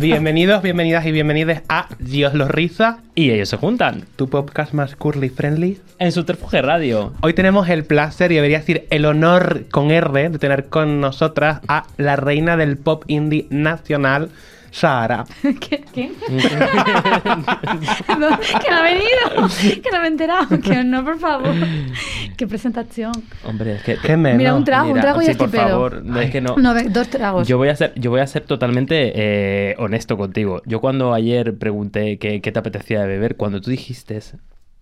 Bienvenidos, bienvenidas y bienvenidos a Dios los riza, Y ellos se juntan tu podcast más curly friendly. en Subterfuge Radio. Hoy tenemos el placer y debería decir el honor con R de tener con nosotras a la reina del pop indie nacional, Sara. ¿Qué? ¿Qué? No, que no ha venido, que no me he enterado, que no, por favor. Qué presentación. Hombre, es que... Qué menos. Mira, un trago, un Mira, trago y sí, por pedo. favor, no, es que no... Dos tragos. Yo voy a ser, yo voy a ser totalmente eh, honesto contigo. Yo cuando ayer pregunté qué, qué te apetecía de beber, cuando tú dijiste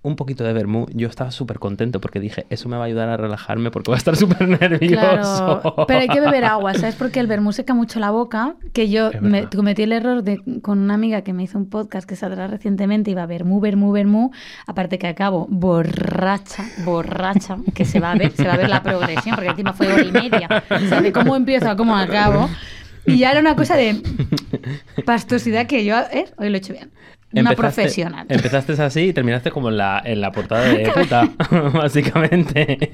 un poquito de vermú, yo estaba súper contento porque dije, eso me va a ayudar a relajarme porque voy a estar súper nervioso. Claro, pero hay que beber agua, ¿sabes? Porque el vermú seca mucho la boca, que yo me, cometí el error de con una amiga que me hizo un podcast que saldrá recientemente, iba vermú, vermú, vermú, aparte que acabo borracha, borracha, que se va a ver, se va a ver la progresión, porque encima fue hora y media, de cómo empiezo a cómo acabo, y ya era una cosa de pastosidad que yo, ¿eh? Hoy lo he hecho bien. Una profesional. Empezaste así y terminaste como en la, en la portada de puta, básicamente.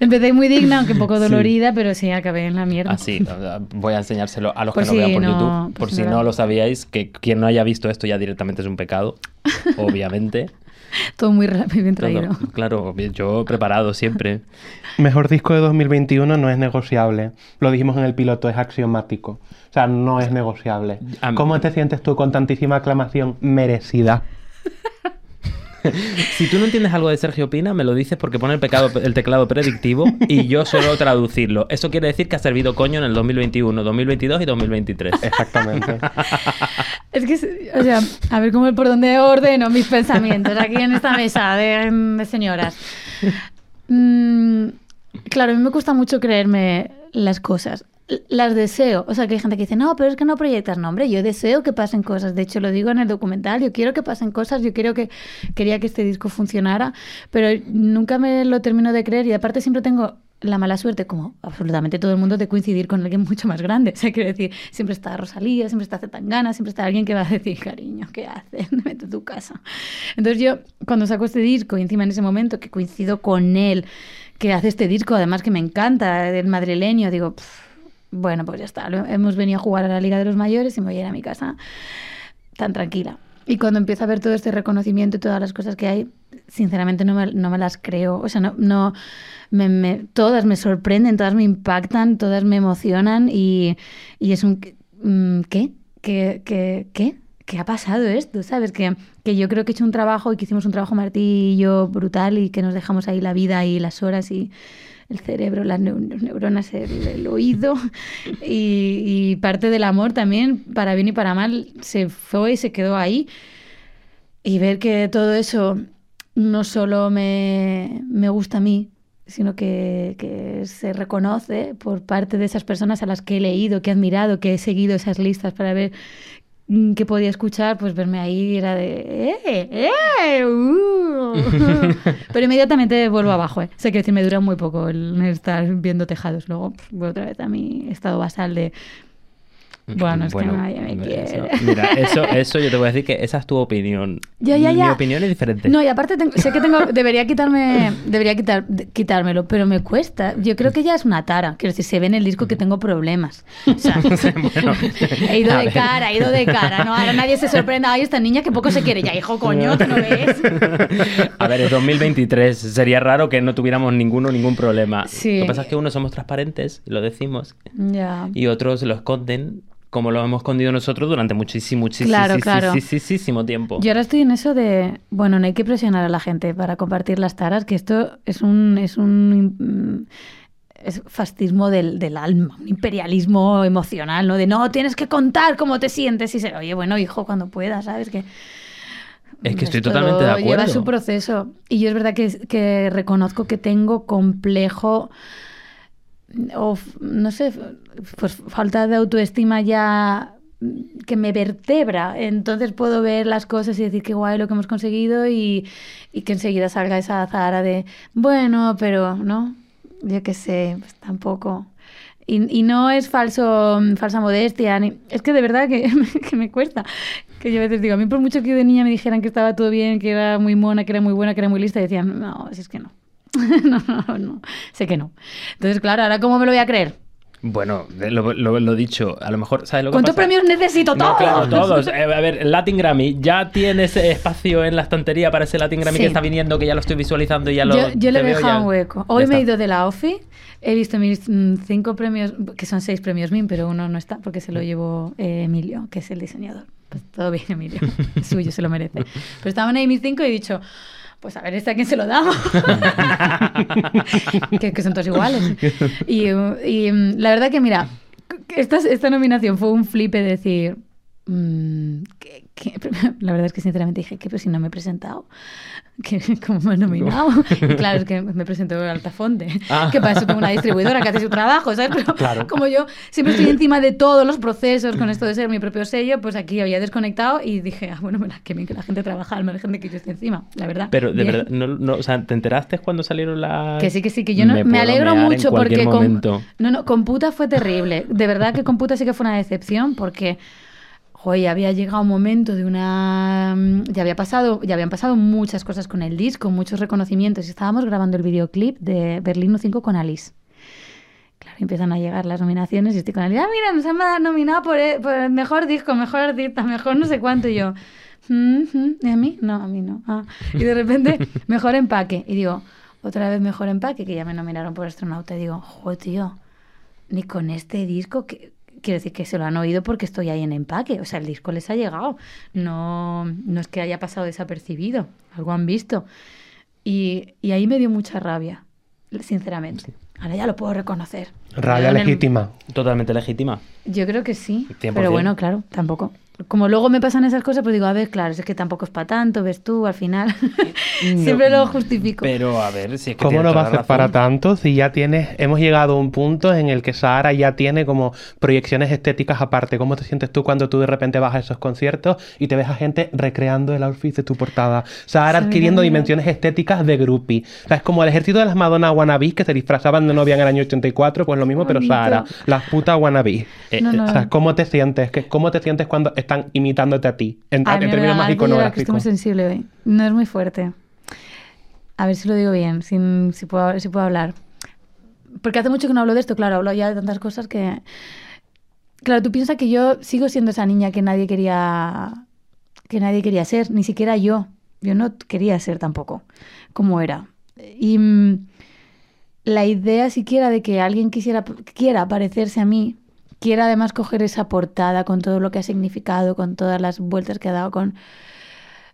Empecé muy digna, aunque un poco Sí. dolorida, pero sí, acabé en la mierda. Así, sea, voy a enseñárselo a los Por que no si vean por no- YouTube. por Por si si no no lo sabíais, que quien no haya visto esto ya directamente es un pecado, obviamente. Todo muy rápido y bien traído. Todo- claro, yo preparado siempre. Mejor disco de 2021 no es negociable. Lo dijimos en el piloto, es axiomático. O sea, no es negociable. ¿Cómo te sientes tú con tantísima aclamación merecida? Si tú no entiendes algo de Sergio Pina, me lo dices porque pone el, pecado, el teclado predictivo y yo suelo traducirlo. Eso quiere decir que ha servido coño en el 2021, 2022 y 2023. Exactamente. Es que, o sea, a ver cómo por dónde ordeno mis pensamientos aquí en esta mesa de, de señoras. Mm, claro, a mí me cuesta mucho creerme las cosas. Las deseo. O sea, que hay gente que dice, no, pero es que no proyectas nombre. Yo deseo que pasen cosas. De hecho, lo digo en el documental. Yo quiero que pasen cosas. Yo quiero que quería que este disco funcionara. Pero nunca me lo termino de creer. Y aparte siempre tengo la mala suerte, como absolutamente todo el mundo, de coincidir con alguien mucho más grande. O sea, quiero decir, siempre está Rosalía, siempre está Zetangana, siempre está alguien que va a decir, cariño, ¿qué haces? Vete tu casa. Entonces yo, cuando saco este disco, y encima en ese momento que coincido con él, que hace este disco, además que me encanta, el madrileño, digo, "Pff, bueno, pues ya está, hemos venido a jugar a la Liga de los Mayores y me voy a ir a mi casa tan tranquila. Y cuando empiezo a ver todo este reconocimiento y todas las cosas que hay, sinceramente no me, no me las creo. O sea, no, no me, me- todas me sorprenden, todas me impactan, todas me emocionan y, y es un mm, ¿qué? ¿Qué, qué, qué? ¿Qué ha pasado esto? ¿Sabes? Que, que yo creo que he hecho un trabajo y que hicimos un trabajo yo brutal y que nos dejamos ahí la vida y las horas y el cerebro, las neu- las neuronas, el, el oído y, y parte del amor también, para bien y para mal, se fue y se quedó ahí. Y ver que todo eso no solo me, me gusta a mí, sino que, que se reconoce por parte de esas personas a las que he leído, que he admirado, que he seguido esas listas para ver mm, qué podía escuchar, pues verme ahí era de... ¡Eh! ¡Eh! ¡Uh! Pero inmediatamente vuelvo abajo, ¿eh? O sea, quiero decir, me dura muy poco el estar viendo tejados. Luego otra vez a mi estado basal de... Bueno, es que nadie me eso- quiere. mira, eso, eso yo te voy a decir que esa es tu opinión. Ya, ya, Mi opinión es diferente. No, y aparte tengo- sé que tengo, debería quitarme, debería quitar, quitármelo, pero me cuesta. Yo creo que ya es una tara. Quiero decir, se ve en el disco que tengo problemas. O sea, Bueno, he ido de ver. cara, he ido de cara. No, ahora nadie se sorprenda. Ay, esta niña que poco se quiere. Ya, hijo, coño, ¿tú no ves? A ver, es 2023. Sería raro que no tuviéramos ninguno ningún problema. Sí. Lo que pasa es que unos somos transparentes, lo decimos, Ya. y otros lo esconden como lo hemos escondido nosotros durante muchísimo, muchísimo, Claro, claro. muchísimo tiempo. Yo ahora estoy en eso de, bueno, no hay que presionar a la gente para compartir las taras, que esto es un, es un mm, es fascismo del, del alma, un imperialismo emocional, ¿no? De no, tienes que contar cómo te sientes y se, oye, bueno, hijo, cuando puedas, ¿sabes? Que Es que estoy esto totalmente de acuerdo. Lleva su proceso. Y yo es verdad que, que reconozco que tengo complejo o no sé, pues falta de autoestima ya que me vertebra. Entonces puedo ver las cosas y decir qué guay lo que hemos conseguido y, y que enseguida salga esa zara de, bueno, pero, ¿no? yo qué sé, pues tampoco. Y, y no es falso, falsa modestia, ni- es que de verdad que, que me cuesta. Que yo a veces digo, a mí por mucho que de niña me dijeran que estaba todo bien, que era muy mona, que era muy buena, que era muy lista, decían, no, si es que no. no, no, no, sé que no. Entonces, claro, ahora ¿cómo me lo voy a creer? Bueno, de- lo, lo, lo dicho, a lo mejor, ¿sabes lo que ¿Cuántos pasa? premios necesito? No, ¡Todos! claro, todos. Eh, a ver, Latin Grammy, ¿ya tienes espacio en la estantería para ese Latin Grammy Sí. que está viniendo, que ya lo estoy visualizando y ya lo yo, yo le he dejado un hueco. Hoy me he ido de la OFI, he visto mis mm, cinco premios, que son seis premios MIN, pero uno no está porque se lo llevó eh, Emilio, que es el diseñador. Pues todo bien, Emilio. Suyo, se lo merece. Pero estaban ahí mis cinco y he dicho, pues a ver, ¿este a quién se lo damos? que, que son todos iguales. Y, y, mm, la verdad que, mira, esta, esta nominación fue un flipe de decir... mm, que- que- la verdad es que sinceramente dije que pero si no me he presentado que como me han nominado Y claro es que me presentó Altafonte Ah. que para eso tengo una distribuidora que hace su trabajo ¿sabes? pero Claro. como yo siempre estoy encima de todos los procesos con esto de ser mi propio sello pues aquí había desconectado y dije ah bueno mira, qué bien que la gente trabaja al margen de que yo esté encima la verdad Pero de Bien. verdad, no, no, o sea, ¿te enteraste cuando salieron las...? Que sí, que sí, que yo no, me, puedo alegro mucho porque con, no, no, con puta fue terrible. De verdad que con puta sí que fue una decepción porque ya había llegado un momento de una mm, ya había pasado, ya habían pasado muchas cosas con el disco, muchos reconocimientos y estábamos grabando el videoclip de Berlín 5 con Alice. Claro, empiezan a llegar las nominaciones y estoy con Alice, ah, mira, nos han nominado por el, por mejor disco, mejor artista, mejor no sé cuánto y yo. "Mm, mm, ¿Y a mí? No, a mí no. Ah. Y de repente, mejor empaque. Y digo, otra vez mejor empaque, que ya me nominaron por astronauta. Y digo, joder, tío, ni con este disco, que, quiero decir que se lo han oído porque estoy ahí en empaque. O sea, el disco les ha llegado. No, no es que haya pasado desapercibido. Algo han visto. Y, y ahí me dio mucha rabia, sinceramente. Ahora ya lo puedo reconocer. Rabia legítima. Totalmente legítima. Yo creo que sí. 100%. Pero bueno, claro, tampoco. Como luego me pasan esas cosas, pues digo, a ver, claro, es que tampoco es para tanto, ves tú, al final. Siempre lo justifico. Pero a ver, si es que ¿Cómo no va a ser para tanto si ya tienes, hemos llegado a un punto en el que Sahara ya tiene como proyecciones estéticas aparte? ¿Cómo te sientes tú cuando tú de repente vas a esos conciertos y te ves a gente recreando el outfit de tu portada? Sahara adquiriendo dimensiones estéticas de groupie. O sea, es como el ejército de las Madonna wannabes que se disfrazaban de novia en el año 84, pues lo mismo, pero. Sahara, las putas wannabes. Eh, No, no, O sea, ¿cómo te sientes? ¿Qué- ¿Cómo te sientes cuando están imitándote a ti? En, Ay, en términos más que estoy muy iconográficos. sensible hoy. No es muy fuerte. A ver si lo digo bien, sin, si, puedo, si puedo hablar. Porque hace mucho que no hablo de esto, claro, hablo ya de tantas cosas que... Claro, tú piensas que yo sigo siendo esa niña que nadie quería que nadie quería ser, ni siquiera yo. Yo no quería ser tampoco como era. Y mm, la idea siquiera de que alguien quisiera quiera parecerse a mí, quiera además coger esa portada con todo lo que ha significado, con todas las vueltas que ha dado, con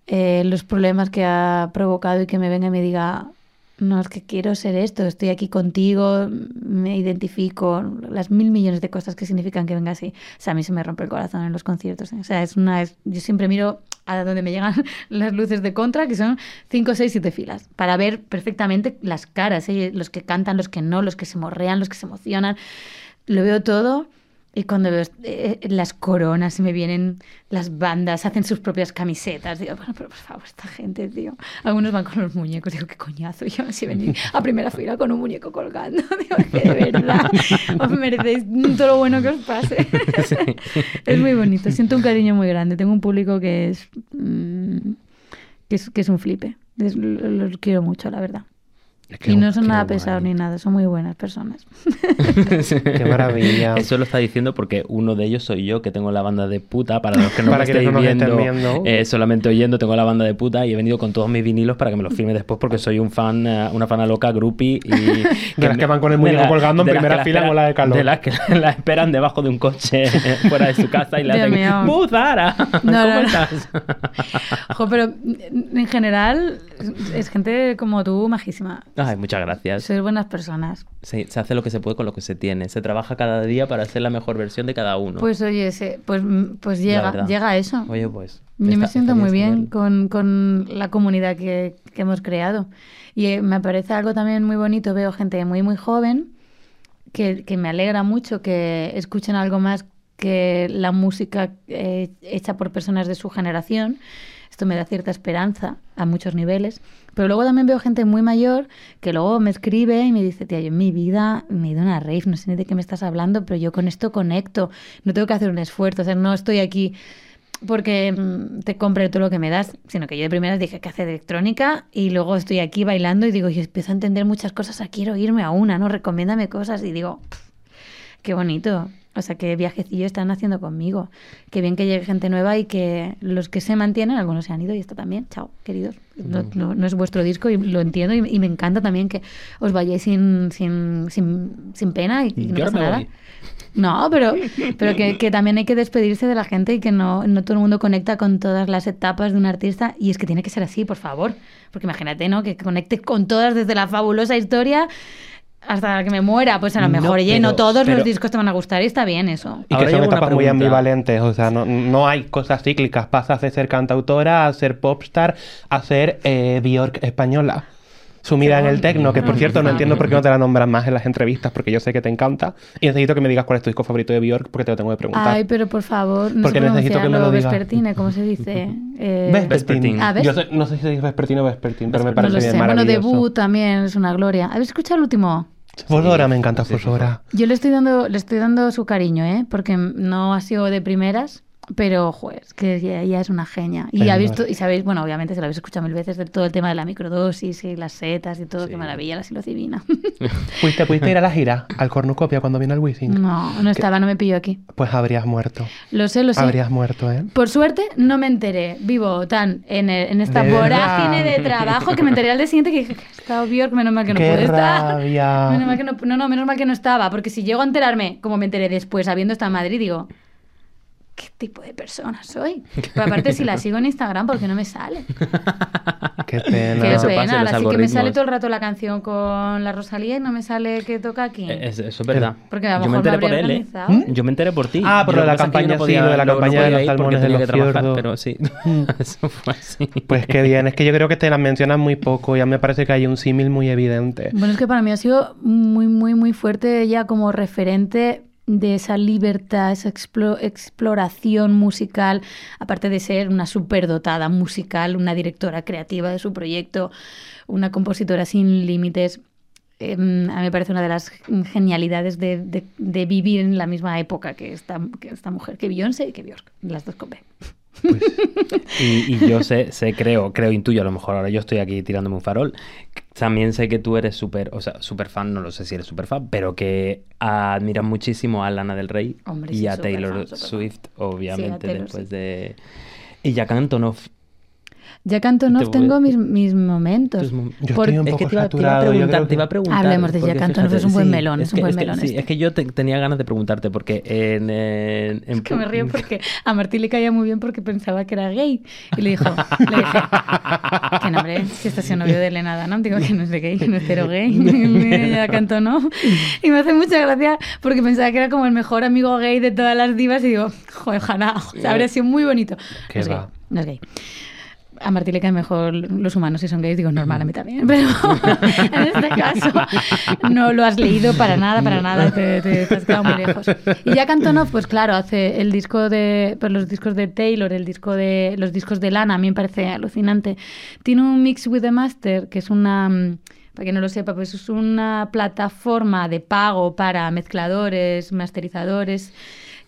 eh, los problemas que ha provocado y que me venga y me diga, no, es que quiero ser esto, estoy aquí contigo, me identifico, las mil millones de cosas que significan que venga así. O sea, a mí se me rompe el corazón en los conciertos. ¿eh? O sea, es una, es- yo siempre miro a donde me llegan las luces de contra, que son 5, 6, 7 filas, para ver perfectamente las caras, ¿eh? los que cantan, los que no, los que se morrean, los que se emocionan. Lo veo todo y cuando veo eh, las coronas y me vienen las bandas, hacen sus propias camisetas. Digo, bueno, pero por favor, esta gente, tío. Algunos van con los muñecos. Digo, qué coñazo. Yo así venir a primera fila con un muñeco colgando. Digo, que de verdad os merecéis todo lo bueno que os pase. es muy bonito. Siento un cariño muy grande. Tengo un público que es, mm, que es, que es un flipe. Lo- los quiero mucho, la verdad. Es que y no son nada pesados ni nada. Son muy buenas personas. Qué maravilla. Eso lo está diciendo porque uno de ellos soy yo, que tengo la banda de puta. Para los que no Para me quienes estéis no nos estén viendo, viendo. eh, solamente oyendo, tengo la banda de puta y he venido con todos mis vinilos para que me los firme después porque soy un fan, eh, una fana loca, groupie. Y De las que van con el muñeco colgando en primera que la fila esperan- ola de calor. De las que la esperan debajo de un coche fuera de su casa y Dios hacen mío. ¡Bu, Zara! No, ¿Cómo no, no. estás? Jo, pero en general es gente como tú, majísima. Ay, muchas gracias. Sois buenas personas. Sí, se hace lo que se puede con lo que se tiene. Se trabaja cada día para ser la mejor versión de cada uno. Pues oye, se- pues, mm, pues llega, llega a eso. Oye, pues. Yo me siento muy bien con, con la comunidad que, que hemos creado. Y eh, me parece algo también muy bonito. Veo gente muy, muy joven que, que me alegra mucho que escuchen algo más que la música eh, hecha por personas de su generación. Esto me da cierta esperanza a muchos niveles. Pero luego también veo gente muy mayor que luego me escribe y me dice, tía, yo en mi vida me he ido una rave, no sé ni de qué me estás hablando, pero yo con esto conecto, no tengo que hacer un esfuerzo, o sea, no estoy aquí porque mm, te compre todo lo que me das, sino que yo de primeras dije que hace electrónica y luego estoy aquí bailando y digo, yo empiezo a entender muchas cosas, ah, quiero irme a una, ¿no? Recomiéndame cosas y digo, "Pff, qué bonito. O sea, qué viajecillo están haciendo conmigo. Qué bien que llegue gente nueva y que los que se mantienen, algunos se han ido y esto también. Chao, queridos. No, no- no es vuestro disco y lo entiendo y, y me encanta también que os vayáis sin, sin, sin, sin pena y, y no pasa nada. voy. No, pero, pero que, que también hay que despedirse de la gente y que no, no todo el mundo conecta con todas las etapas de un artista. Y es que tiene que ser así, por favor. Porque imagínate, ¿no? Que conecte con todas desde la fabulosa historia hasta que me muera. Pues a lo No, mejor, no todos pero- los discos te van a gustar y está bien eso. Y Ahora que son etapas muy ambivalentes, o sea, no, no hay cosas cíclicas. Pasas de ser cantautora a ser popstar a ser eh, Bjork española. Sumida en el tecno, que por cierto no entiendo por qué no te la nombran más en las entrevistas, porque yo sé que te encanta. Y necesito que me digas cuál es tu disco favorito de Bjork, porque te lo tengo que preguntar. Ay, pero por favor, no Porque sé necesito que me lo digas. Vespertine, ¿cómo se dice? Eh, Vespertine. Ah, ¿ves? Yo sé- no sé si se dice Vespertine o Vespertine, pero me no parece lo bien sé. Bueno, maravilloso. debut también es una gloria. ¿Habéis escuchado el último? Fosora, me encanta Sí, Fosora. Yo le estoy dando, le estoy dando su cariño, ¿eh? Porque no ha sido de primeras, pero joder, que ella, es una genia. Y verdad. visto, y sabéis, bueno, obviamente se lo habéis escuchado mil veces de todo el tema de la microdosis y las setas y todo, Sí. qué maravilla la psilocibina. ¿Fuiste, pudiste ir a la gira, al Cornucopia, cuando vino el Wizzing? no, no estaba, no me pilló aquí. Pues habrías muerto. Lo sé, lo sé. Habrías muerto, ¿eh? Por suerte no me enteré, vivo tan en, el- en esta De vorágine verdad. de trabajo que me enteré al día siguiente que dije que estaba Bjork, menos mal que no ¡Qué pude estar. rabia! Menos mal que no, no, no, menos mal que no estaba, porque si llego a enterarme, como me enteré después, habiendo estado en Madrid, digo, ¿qué tipo de persona soy? Pero aparte, si la sigo en Instagram, porque no me sale. ¡Qué pena! Qué Eso pasa en pena, ahora sí que me sale todo el rato la canción con la Rosalía y no me sale que toca aquí. Es- eso es verdad. Porque a lo Yo me mejor me enteré por él, ¿eh? organizado. Yo me enteré por ti. Ah, por lo de la campaña, sí, lo de la campaña de los salmones de los trabajar, fiordos. Pero sí, eso fue así. Pues qué bien, es que yo creo que te las mencionas muy poco, ya me parece que hay un símil muy evidente. Bueno, es que para mí ha sido muy, muy, muy fuerte ella como referente de esa libertad, esa explo- exploración musical, aparte de ser una superdotada musical, una directora creativa de su proyecto, una compositora sin límites. Eh, a mí me parece una de las genialidades de, de- de vivir en la misma época que esta, que esta mujer, que Beyoncé y que Björk, las dos con B. Y, y yo sé, sé, creo, creo, intuyo, a lo mejor ahora yo estoy aquí tirándome un farol. También sé que tú eres súper, o sea, súper fan, no lo sé si eres súper fan, pero que admiras muchísimo a Lana del Rey Hombre, y sí, a Taylor fan. Swift, obviamente, Taylor, después sí. de... Y Jack Antonoff. Jack Antonoff Te tengo mis, mis momentos. Yo Por- estoy un Es que poco te iba, te iba a saturado, preguntar, creo te iba a que- preguntar. Hablemos de porque Jack Antonoff, es un buen melón, es un que- buen es que- melón sí, este. es que yo te- tenía ganas de preguntarte porque en... en- en Es que me río porque a Martín le caía muy bien porque pensaba que era gay. Y le dijo, le dije, que no, hombre, si estás siendo novio de Elena Dunham, digo que no es de gay, que no es cero gay. Y ya cantó, ¿no? Y me hace mucha gracia porque pensaba que era como el mejor amigo gay de todas las divas y digo, joder, ojalá, o sea, habría sido muy bonito. Qué No es gay, va. no es gay. A Martín le caen mejor los humanos si son gays, digo, normal, a mí también. Pero en este caso no lo has leído para nada, para nada, te, te- te has quedado muy lejos. Y Jack Antonoff, pues claro, hace el disco de, pues los discos de Taylor, el disco de, los discos de Lana, a mí me parece alucinante. Tiene un Mix with the Master, que es una... mm, Para quien no lo sepa, pues es una plataforma de pago para mezcladores, masterizadores,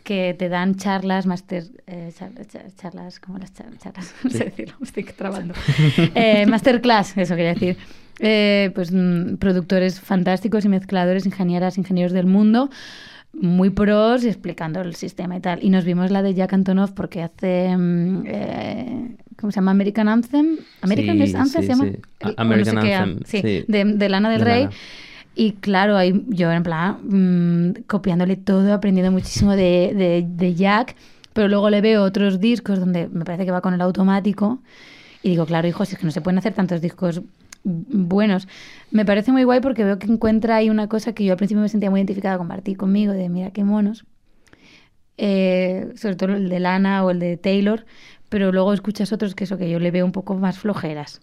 que te dan charlas, master, eh, char- char- charlas, como las char- charlas, no sé decirlo, me estoy trabando. Eh, masterclass, eso quería decir. Eh, pues mm, productores fantásticos y mezcladores, ingenieras, ingenieros del mundo, muy pros y explicando el sistema y tal. Y nos vimos la de Jack Antonoff porque hace, mm, eh, ¿cómo se llama? American Anthem. American Sí, Anthem sí, se llama. sí. El- American no sé qué, Anthem, sí, sí. De, de Lana del De Rey. Lana. Y claro, ahí yo en plan mm, copiándole todo, aprendiendo muchísimo de, de, de Jack, pero luego le veo otros discos donde me parece que va con el automático y digo, claro, hijo, si es que no se pueden hacer tantos discos buenos. Me parece muy guay porque veo que encuentra ahí una cosa que yo al principio me sentía muy identificada con Martí conmigo, de mira qué monos. Eh, sobre todo el de Lana o el de Taylor, pero luego escuchas otros que eso que yo le veo un poco más flojeras.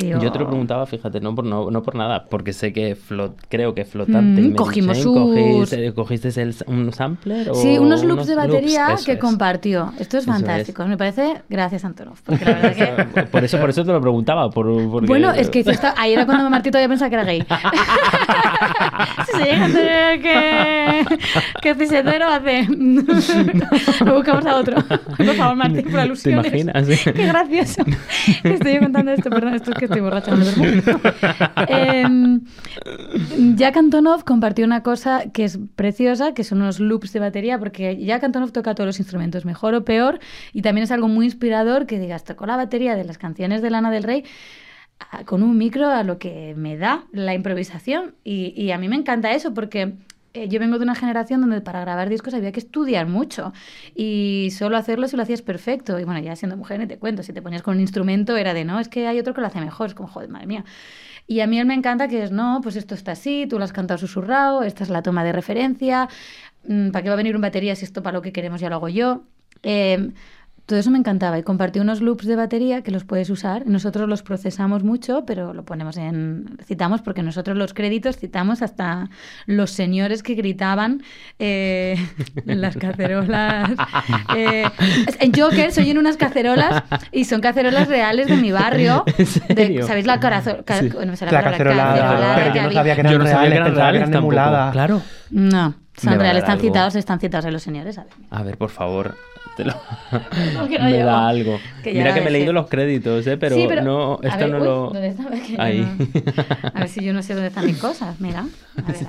Y Yo te lo preguntaba, fíjate, no por, no, no por nada, porque sé que flot, creo que flotante. Mm, cogimos dice, sus- ¿cogiste, ¿Cogiste el- un sampler? Sí, o unos loops de batería que es. compartió. Esto es Eso es. fantástico. Me parece, gracias Antonov. Porque la verdad que... Por eso, por eso te lo preguntaba. Por, porque- Bueno, es que esta- ahí era cuando Martí todavía pensaba que era gay. si se llega a tener que, hace... Lo buscamos a otro. Por favor, Martí, por ¿Te alusiones. imaginas? Qué gracioso. Estoy contando esto, perdón, esto es que estoy borracha. no. Em, Jack Antonov compartió una cosa que es preciosa, que son unos loops de batería, porque Jack Antonov toca todos los instrumentos, mejor o peor, y también es algo muy inspirador que digas, tocó la batería de las canciones de Lana del Rey a- con un micro a lo que me da la improvisación. Y, y a mí me encanta eso porque eh, yo vengo de una generación donde para grabar discos había que estudiar mucho y solo hacerlo si lo hacías perfecto. Y bueno, ya siendo mujer, te cuento, si te ponías con un instrumento era de, no, es que hay otro que lo hace mejor. Es como, joder, madre mía. Y a mí él me encanta que es, no, pues esto está así, tú lo has cantado susurrado, esta es la toma de referencia, mm, ¿para qué va a venir un batería si esto para lo que queremos ya lo hago yo? Eh, todo eso me encantaba y compartí unos loops de batería que los puedes usar. Nosotros los procesamos mucho, pero lo ponemos en... citamos porque nosotros los créditos citamos hasta los señores que gritaban eh, en las cacerolas. Eh, en Joker soy en unas cacerolas y son cacerolas reales de mi barrio. ¿Sabéis la carazo- ca- Sí. no La pero que yo no había? sabía que eran Yo no sabía reales, que eran pensaba que reales eran tampoco. emuladas. Claro. No, son a reales, están algo. citados, están citados en los señores. ¿sabes? A ver, por favor. Te lo- Porque no me da algo. Que Mira que me he leído los créditos, ¿eh? pero, Sí, pero- no, esto ver, no uy, lo. Ahí. no- A ver si yo no sé dónde están mis cosas. Mira. A ver.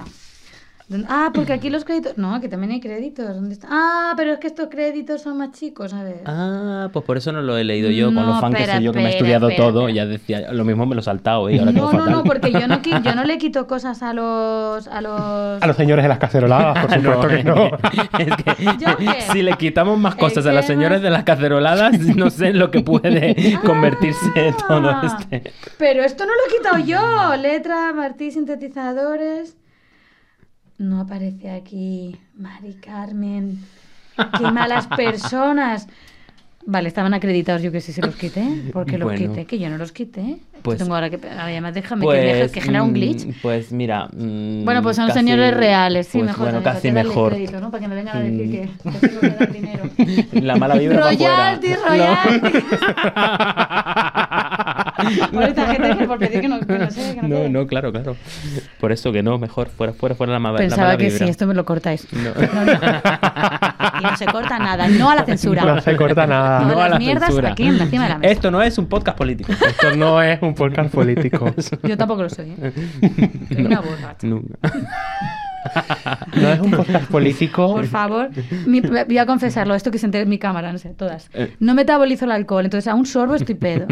¿Dónde- Ah, porque aquí los créditos. No, que también hay créditos. ¿Dónde está? Ah, pero es que estos créditos son más chicos, a ver. Ah, pues por eso no lo he leído yo, con No, los fans que soy yo, que me he estudiado espera, todo, espera. ya decía, lo mismo me lo he saltado, ¿eh? y ahora no, no, fatal. no, porque yo no, yo no le quito cosas a los. A los... A los señores de las caceroladas, por supuesto que no. es que ¿Yo qué? si le quitamos más cosas a las tema- señoras de las caceroladas, no sé en lo que puede convertirse todo Ah, este. Pero esto no lo he quitado yo. Letra, Martí, sintetizadores. No aparece aquí. Mari Carmen. Qué malas personas. Vale, estaban acreditados, yo que sí se los quité. ¿Por qué los Bueno. quité? Que yo no los quité. Pues- Tengo ahora que. Me déjame que, deje- que genera un mm, glitch. Pues mira. mm, Bueno, pues son casi- señores reales, sí, pues mejor. Bueno, casi que mejor. crédito, ¿no? Para que me vengan a decir Mm. que, que tengo que dar dinero. La mala vibra Royalty, royalty. Por esta gente que por pedir que no, que no sé, que no, No, puede. no, claro, claro. Por eso que no, mejor fuera, fuera, fuera la, ma- la Pensaba mala que vibra. sí, esto me lo cortáis. No. No, no. Aquí no se corta nada, no a la censura. No se corta nada. No a las la mierdas censura. aquí en- encima de la mesa. Esto no es un podcast político. Esto no es un podcast político. Yo tampoco lo soy. ¿eh? Soy una borracha. Nunca. No es un podcast político. Por favor, mi- voy a confesarlo, esto que se entere en mi cámara, no sé, todas. Eh. No metabolizo el alcohol, entonces a un sorbo estoy pedo.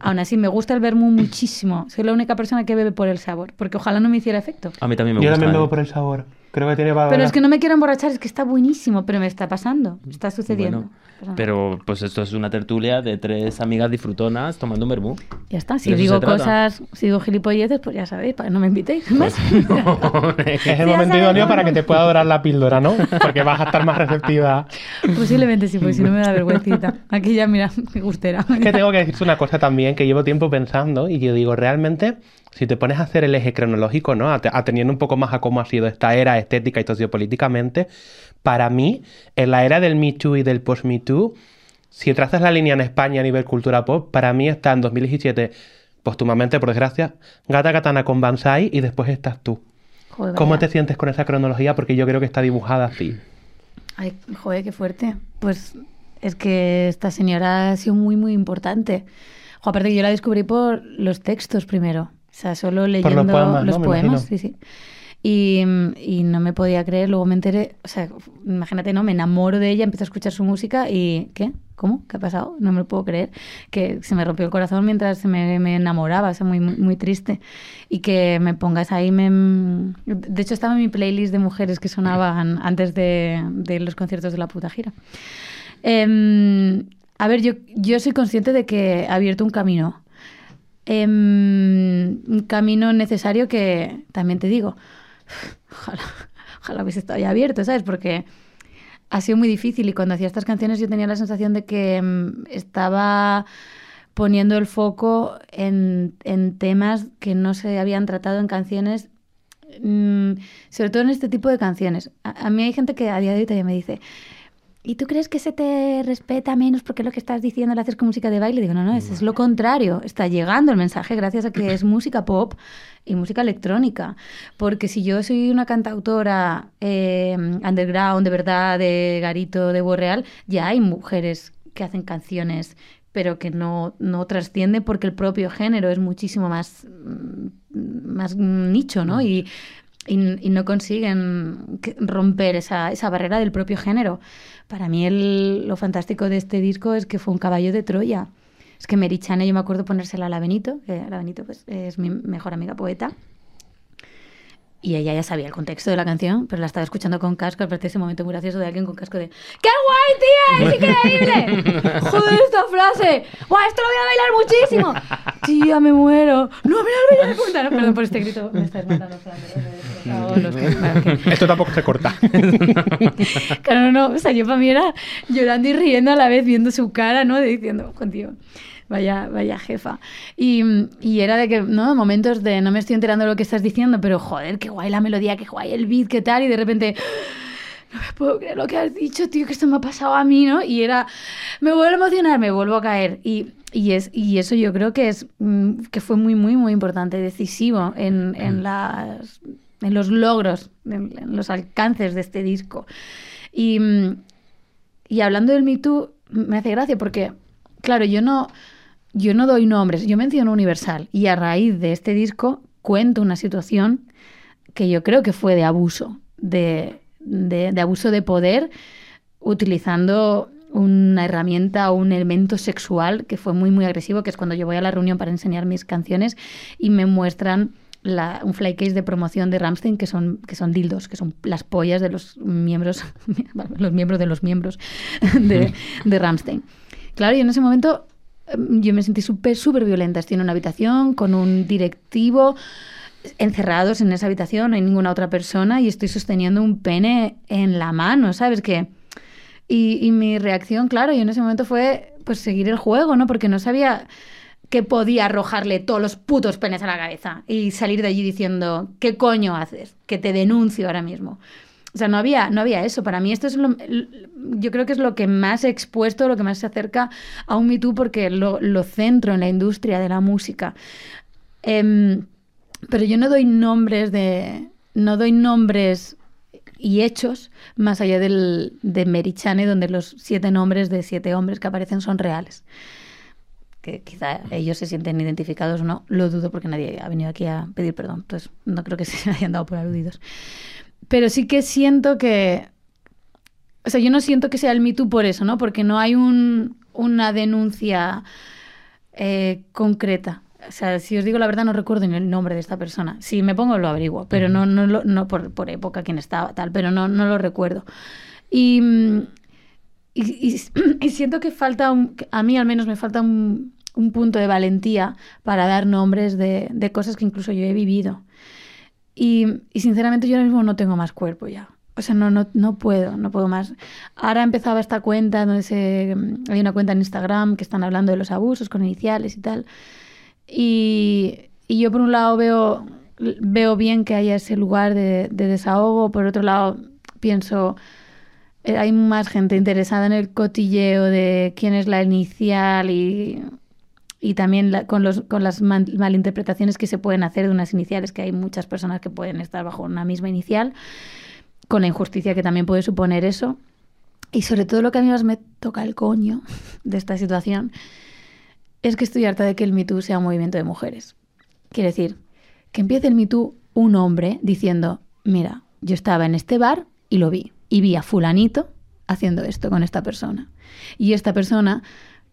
Aún así, me gusta el vermú muchísimo. Soy la única persona que bebe por el sabor, porque ojalá no me hiciera efecto. A mí también me Yo gusta. también ¿eh? bebo por el sabor. Creo que tiene valor. Pero es que no me quiero emborrachar, es que está buenísimo, pero me está pasando, está sucediendo. Bueno, pero pues esto es una tertulia de tres amigas disfrutonas tomando un vermú. Ya está, si digo trata. cosas, si digo gilipolleces, pues ya sabéis, para que no me invitéis más. Es el momento idóneo para que te pueda dorar la píldora, ¿no? Porque vas a estar más receptiva. Posiblemente sí, porque si no me da vergüencita. Aquí ya, mira, qué gustera. Es que tengo que decirte una cosa también que llevo tiempo pensando y yo digo, realmente, si te pones a hacer el eje cronológico, ¿no? At- Atendiendo un poco más a cómo ha sido esta era estética y sociopolíticamente, para mí, en la era del Me Too y del Post-Me Too, si trazas la línea en España a nivel cultura pop, para mí está en 2017, póstumamente, por desgracia, Gata Katana con Banzai y después estás tú. Joder, ¿Cómo te sientes con esa cronología? Porque yo creo que está dibujada así. Ay, joder, qué fuerte. Pues es que esta señora ha sido muy, muy importante. Jo, aparte que yo la descubrí por los textos primero. O sea, solo leyendo poemas, ¿no? los Me poemas, sí, sí. Y, y no me podía creer, luego me enteré, o sea, imagínate, ¿no? Me enamoro de ella, empiezo a escuchar su música y ¿qué? ¿Cómo? ¿Qué ha pasado? No me lo puedo creer. Que se me rompió el corazón mientras se me, me enamoraba, o sea, muy, muy, muy triste. Y que me pongas ahí, me... De hecho, estaba en mi playlist de mujeres que sonaban antes de, de los conciertos de la puta gira. Em, a ver, yo, yo soy consciente de que ha abierto un camino. Em, un camino necesario que también te digo, ojalá, ojalá hubiese estado ya abierto, ¿sabes? Porque ha sido muy difícil y cuando hacía estas canciones yo tenía la sensación de que em, estaba poniendo el foco en, en temas que no se habían tratado en canciones, mm, sobre todo en este tipo de canciones. A, mí hay gente que a día de hoy todavía me dice, ¿y tú crees que se te respeta menos porque lo que estás diciendo lo haces con música de baile? Digo, no, no, eso es lo contrario. Está llegando el mensaje gracias a que es música pop y música electrónica. Porque si yo soy una cantautora eh, underground, de verdad, de garito, de borreal, ya hay mujeres que hacen canciones pero que no, no trasciende porque el propio género es muchísimo más, mm, más nicho, ¿no? Y, y, y no consiguen romper esa, esa barrera del propio género. Para mí el- lo fantástico de este disco es que fue un caballo de Troya. Es que Merichane, yo me acuerdo ponérsela a la Benito, que la Benito pues, es mi mejor amiga poeta. Y ella ya sabía el contexto de la canción, pero la estaba escuchando con casco. Aparte ese momento muy gracioso de alguien con casco de ¡Qué guay, tía! ¡Es increíble! ¡Joder, esta frase! ¡Guau, esto lo voy a bailar muchísimo! Tía, me muero. No, mira, mira, cuenta. No, perdón por este grito. Me estás matando, Fran. Perdón, por favor, los que- bueno, que- Esto tampoco se corta. Claro, no, no. O sea, yo para mí era llorando y riendo a la vez, viendo su cara, ¿no? Diciendo, contigo. Vaya, vaya jefa. Y, y era de que, ¿no? Momentos de no me estoy enterando de lo que estás diciendo, pero joder, qué guay la melodía, qué guay el beat, qué tal. Y de repente, no me puedo creer lo que has dicho, tío, que esto me ha pasado a mí, ¿no? Y era, me vuelvo a emocionar, me vuelvo a caer. Y, y, es, y eso yo creo que, es, mm, que fue muy, muy, muy importante, decisivo en, en, las, en los logros, en, los alcances de este disco. Y, mm, y hablando del Me Too, me hace gracia porque, claro, yo no, yo no doy nombres, yo menciono Universal. Y a raíz de este disco cuento una situación que yo creo que fue de abuso, de, de, de abuso de poder, utilizando una herramienta o un elemento sexual que fue muy, muy agresivo, que es cuando yo voy a la reunión para enseñar mis canciones y me muestran la, un flycase de promoción de Ramstein que son, que son dildos, que son las pollas de los miembros, los miembros de los miembros de, de Ramstein. Claro, y en ese momento em, yo me sentí súper, súper violenta. Estoy en una habitación con un directivo encerrados en esa habitación, no hay ninguna otra persona y estoy sosteniendo un pene en la mano, ¿sabes qué? Y, y mi reacción, claro, y en ese momento fue pues seguir el juego, ¿no? Porque no sabía que podía arrojarle todos los putos penes a la cabeza y salir de allí diciendo, ¿qué coño haces? Que te denuncio ahora mismo. O sea, no había, no había eso. Para mí esto es lo, yo creo que es lo que más expuesto, lo que más se acerca a un Me porque lo, lo centro en la industria de la música. Eh, pero yo no doy nombres de, no doy nombres y hechos más allá del, de Merichane, donde los siete nombres de siete hombres que aparecen son reales. Que quizá ellos se sienten identificados o no, lo dudo porque nadie ha venido aquí a pedir perdón, entonces no creo que se hayan dado por aludidos. Pero sí que siento que, o sea, yo no siento que sea el Me Too por eso, ¿no? Porque no hay un, una denuncia eh, concreta. O sea, si os digo la verdad, no recuerdo ni el nombre de esta persona. Si me pongo, lo averiguo, pero no, no, lo- no por, por época quién estaba, tal, pero no, no lo recuerdo. Y, mm, y, y- y siento que falta, un- a mí al menos me falta un, un punto de valentía para dar nombres de, de cosas que incluso yo he vivido. Y, y sinceramente yo ahora mismo no tengo más cuerpo ya. O sea, no, no, no puedo, no puedo más. Ahora empezaba esta cuenta donde se, hay una cuenta en Instagram que están hablando de los abusos con iniciales y tal. Y, y yo por un lado veo, veo bien que haya ese lugar de, de desahogo, por otro lado pienso, hay más gente interesada en el cotilleo de quién es la inicial y, también con, las malinterpretaciones que se pueden hacer de unas iniciales, que hay muchas personas que pueden estar bajo una misma inicial, con la injusticia que también puede suponer eso. Y sobre todo lo que a mí más me toca el coño de esta situación es que estoy harta de que el Me Too sea un movimiento de mujeres. Quiere decir, que empiece el Me Too un hombre diciendo, mira, yo estaba en este bar y lo vi, y vi a fulanito haciendo esto con esta persona. Y esta persona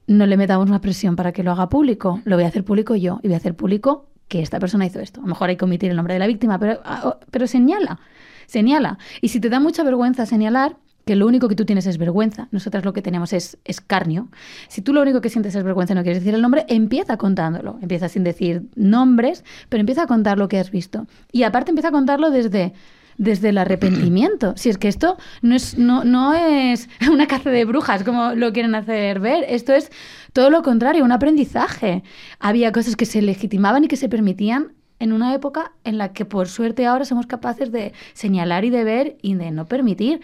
no le metamos más presión para que lo haga público, lo voy a hacer público yo, y voy a hacer público que esta persona hizo esto. A lo mejor hay que omitir el nombre de la víctima, pero, ah, pero señala, señala. Y si te da mucha vergüenza señalar, que lo único que tú tienes es vergüenza. Nosotras lo que tenemos es escarnio. Si tú lo único que sientes es vergüenza y no quieres decir el nombre, empieza contándolo. Empieza sin decir nombres, pero empieza a contar lo que has visto. Y aparte empieza a contarlo desde desde el arrepentimiento. Si es que esto no es, no, no es una caza de brujas como lo quieren hacer ver, esto es todo lo contrario, un aprendizaje. Había cosas que se legitimaban y que se permitían en una época en la que por suerte ahora somos capaces de señalar y de ver y de no permitir.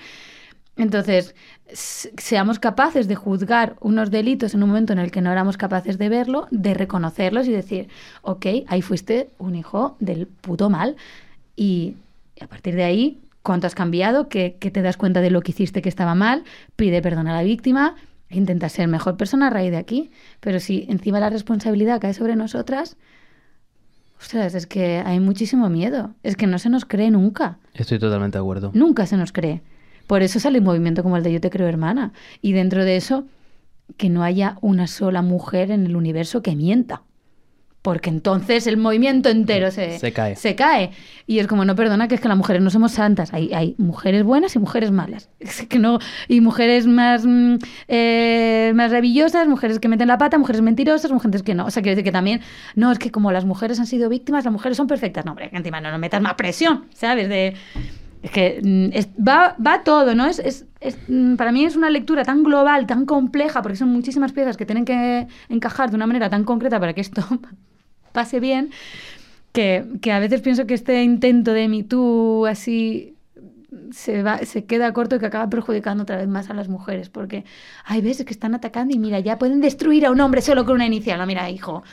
Entonces, seamos capaces de juzgar unos delitos en un momento en el que no éramos capaces de verlo, de reconocerlos y decir, ok, ahí fuiste un hijo del puto mal. Y a partir de ahí, ¿cuánto has cambiado? ¿Qué, qué te das cuenta de lo que hiciste que estaba mal? Pide perdón a la víctima, intenta ser mejor persona a raíz de aquí. Pero si encima la responsabilidad cae sobre nosotras, ostras, es que hay muchísimo miedo. Es que no se nos cree nunca. Estoy totalmente de acuerdo. Nunca se nos cree. Por eso sale un movimiento como el de Yo te creo hermana. Y dentro de eso, que no haya una sola mujer en el universo que mienta. Porque entonces el movimiento entero se, Se cae. se cae. Y es como, no, perdona, que es que las mujeres no somos santas. Hay, hay mujeres buenas y mujeres malas. Es que no, y mujeres más, mm, eh, más maravillosas, mujeres que meten la pata, mujeres mentirosas, mujeres que no. O sea, quiero decir que también, no, es que como las mujeres han sido víctimas, las mujeres son perfectas. No, hombre, que encima no nos metas más presión, ¿sabes? De, es que mm, es- va, va todo, ¿no? Es, es- es, mm, para mí es una lectura tan global, tan compleja, porque son muchísimas piezas que tienen que encajar de una manera tan concreta para que esto pase bien, que, que a veces pienso que este intento de Me Too así se, va, se queda corto y que acaba perjudicando otra vez más a las mujeres, porque hay veces que están atacando y mira, ya pueden destruir a un hombre solo con una inicial. No, mira, hijo,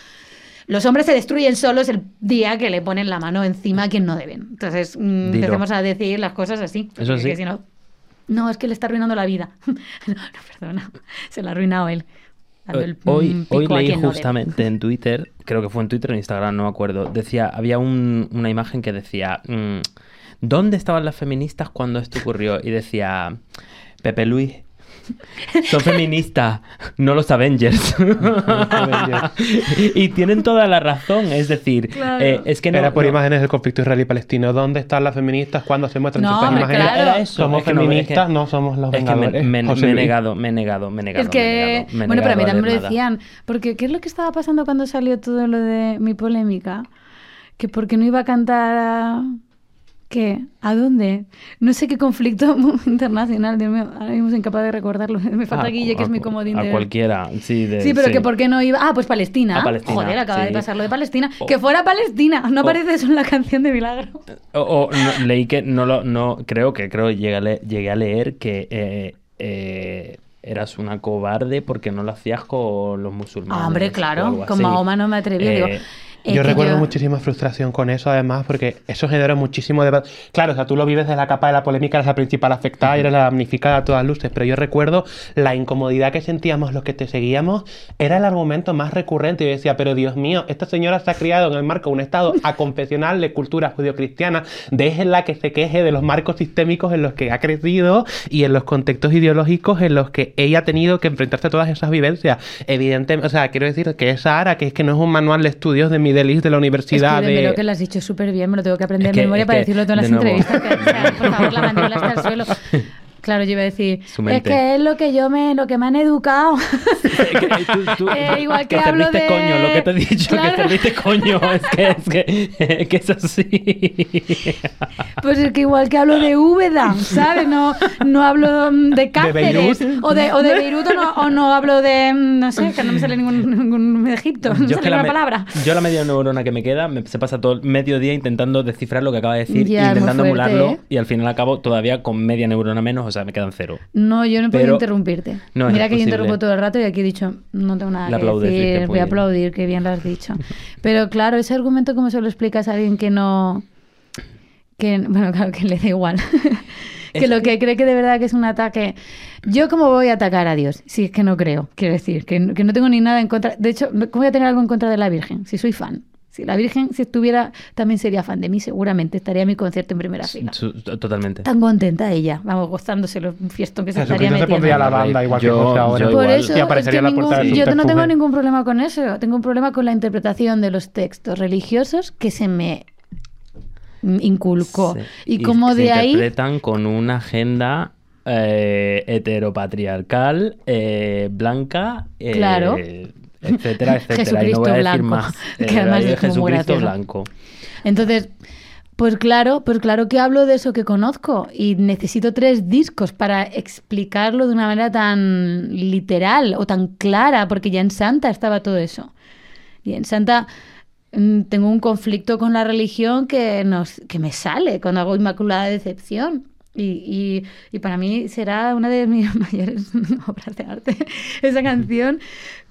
los hombres se destruyen solos el día que le ponen la mano encima a quien no deben. Entonces, mm, empecemos a decir las cosas así. Eso sí. si no, no, es que le está arruinando la vida. no, no, perdona, se la ha arruinado él. El, Hoy, hoy leí no justamente en Twitter, creo que fue en Twitter o en Instagram, no me acuerdo, decía, había un- una imagen que decía, mm, ¿dónde estaban las feministas cuando esto ocurrió? Y decía, Pepe Luis, son feministas, no los Avengers. y tienen toda la razón, es decir, Claro. eh, es que no... Era por no- imágenes del conflicto israelí-palestino. ¿Dónde están las feministas cuando se muestran No, hombre, imágenes? claro. Era eso, Somos es que no, es que- feministas, no somos los Es que me, vengadores. me- he negado, me he negado, me he negado. Es que, me negado, bueno, pero a mí también me lo nada. decían, porque ¿qué es lo que estaba pasando cuando salió todo lo de mi polémica? Que porque no iba a cantar a... ¿Qué? ¿A dónde? No sé qué conflicto internacional, Dios mío, ahora mismo soy incapaz de recordarlo. Me falta Guille, que a- es mi comodín A de... cualquiera, sí. De, Sí, pero que por qué no iba... Ah, pues Palestina. A Palestina, Joder, acaba de pasar lo de Palestina. O- Que fuera Palestina. No o- aparece eso en la canción de Milagro. O, no, leí que no lo, no, creo que creo llegué a, le- llegué a leer que eh, eh, eras una cobarde porque no lo hacías con los musulmanes. Ah, hombre, claro. Con. Mahoma no me atreví. Eh, digo, es Yo recuerdo muchísima frustración con eso, además, porque eso generó muchísimo debate. Claro, o sea, tú lo vives de la capa de la polémica, eres la principal afectada y eres la damnificada a todas luces, pero yo recuerdo la incomodidad que sentíamos los que te seguíamos, era el argumento más recurrente. Yo decía, pero Dios mío, esta señora se ha criado en el marco de un estado aconfesional de cultura judio-cristiana, déjenla que se queje de los marcos sistémicos en los que ha crecido y en los contextos ideológicos en los que ella ha tenido que enfrentarse a todas esas vivencias. Evidentemente, o sea, quiero decir que es Sara, que es que no es un manual de estudios de mi delis de la universidad Escríbeme de... lo que lo has dicho súper bien, me lo tengo que aprender Es que- de memoria es para que, decirlo todas de las nuevo. entrevistas. Que, o sea, por favor, la mandíbula está al suelo. Claro, yo iba a decir, es que es lo que yo me, lo que me han educado. tú- tú- Eh, igual que que hablo de- coño, lo que te he dicho, Claro. que serviste coño, es que es, que, que es así. Pues es que igual que hablo de Úbeda, ¿sabes? No, no hablo de Cáceres Beirut. o de, o de Beirut o no, o no hablo de, no sé, que no me sale ningún, ningún de Egipto, no me es sale que la una me- palabra. yo la media neurona que me queda me, se pasa todo el medio día intentando descifrar lo que acaba de decir, Ya, intentando fuerte, emularlo ¿eh? y al final acabo todavía con media neurona menos, o sea, me quedan cero. No, yo no puedo Pero interrumpirte. no Mira que yo interrumpo todo el rato y aquí he dicho, no tengo nada que decir, voy a aplaudir, que bien lo has dicho. Pero claro, ese argumento, ¿cómo se lo explicas a alguien que no... que Bueno, claro, que le da igual. que lo que cree que de verdad que es un ataque... Yo cómo voy a atacar a Dios, si es que no creo, quiero decir, que, no- que no tengo ni nada en contra... De hecho, ¿cómo voy a tener algo en contra de la Virgen? Si soy fan. Si la Virgen, si estuviera, también sería fan de mí, seguramente estaría en mi concierto en primera fila. Totalmente. Tan contenta ella, vamos, gozándose un fiestón que se estaría Jesucristo se metiendo. pondría la banda igual Yo- que José ahora. yo Por igual. eso Y aparecería es que en la portada ningún- de yo no tengo ningún problema con eso. Tengo un problema con la interpretación de los textos religiosos que se me inculcó. Sí. Y como se de ahí... interpretan con una agenda eh, heteropatriarcal, eh, blanca, eh, Claro. Etcétera, etcétera. y no Jesucristo voy a decir blanco, más. que Eh, además es Jesucristo blanco. Entonces, Pues claro, pues claro que hablo de eso que conozco y necesito tres discos para explicarlo de una manera tan literal o tan clara, porque ya en Santa estaba todo eso. Y en Santa mm, tengo un conflicto con la religión que, nos, que me sale cuando hago Inmaculada Decepción. Y, y, y para mí será una de mis mayores obras de arte, esa canción,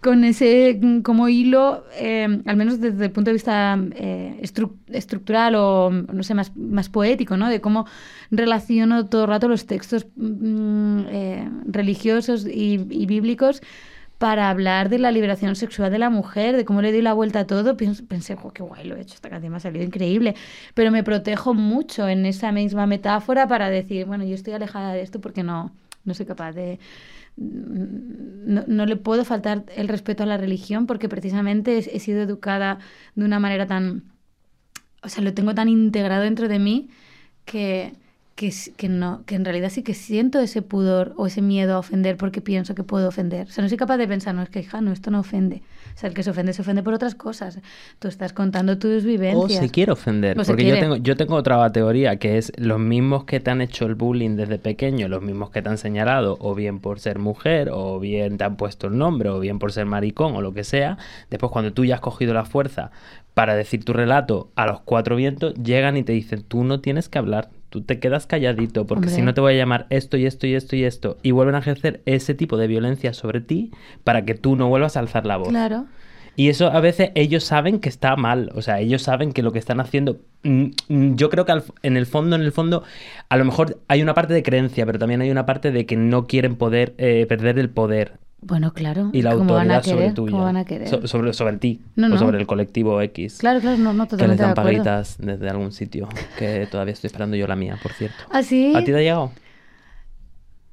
con ese mm, como hilo, eh, al menos desde el punto de vista eh, estru- estructural o, no sé, más, más poético, ¿no? De cómo relaciono todo el rato los textos mm, eh, religiosos y, y bíblicos para hablar de la liberación sexual de la mujer, de cómo le doy la vuelta a todo, pensé, "Jo, qué guay lo he hecho, esta canción me ha salido increíble, pero me protejo mucho en esa misma metáfora para decir, bueno, yo estoy alejada de esto porque no, no soy capaz de... No, no le puedo faltar el respeto a la religión porque precisamente he, he sido educada de una manera tan... O sea, lo tengo tan integrado dentro de mí que, que, no, que en realidad sí que siento ese pudor o ese miedo a ofender porque pienso que puedo ofender. O sea, no soy capaz de pensar, no, es que hija, no, esto no ofende. O sea, el que se ofende se ofende por otras cosas. Tú estás contando tus O vivencias. se quiere ofender. O porque yo tengo, yo tengo otra teoría que es los mismos que te han hecho el bullying desde pequeño, los mismos que te han señalado, o bien por ser mujer, o bien te han puesto el nombre, o bien por ser maricón, o lo que sea. Después, cuando tú ya has cogido la fuerza para decir tu relato a los cuatro vientos, llegan y te dicen, tú no tienes que hablar. Tú te quedas calladito, porque si no te voy a llamar esto y esto y esto y esto. Y vuelven a ejercer ese tipo de violencia sobre ti para que tú no vuelvas a alzar la voz. Claro. Y eso a veces ellos saben que está mal, o sea, ellos saben que lo que están haciendo, mm, mm, yo creo que al- en el fondo, en el fondo, a lo mejor hay una parte de creencia, pero también hay una parte de que no quieren poder eh, perder el poder Bueno, claro. y la ¿Cómo van a autoridad sobre tuya, ¿Cómo van a querer? So- sobre, sobre ti No, o no. sobre el colectivo X, Claro, claro, no, no, que les de dan paguitas desde algún sitio, que todavía estoy esperando yo la mía, por cierto. ¿Ah, sí? ¿A ti te ha llegado?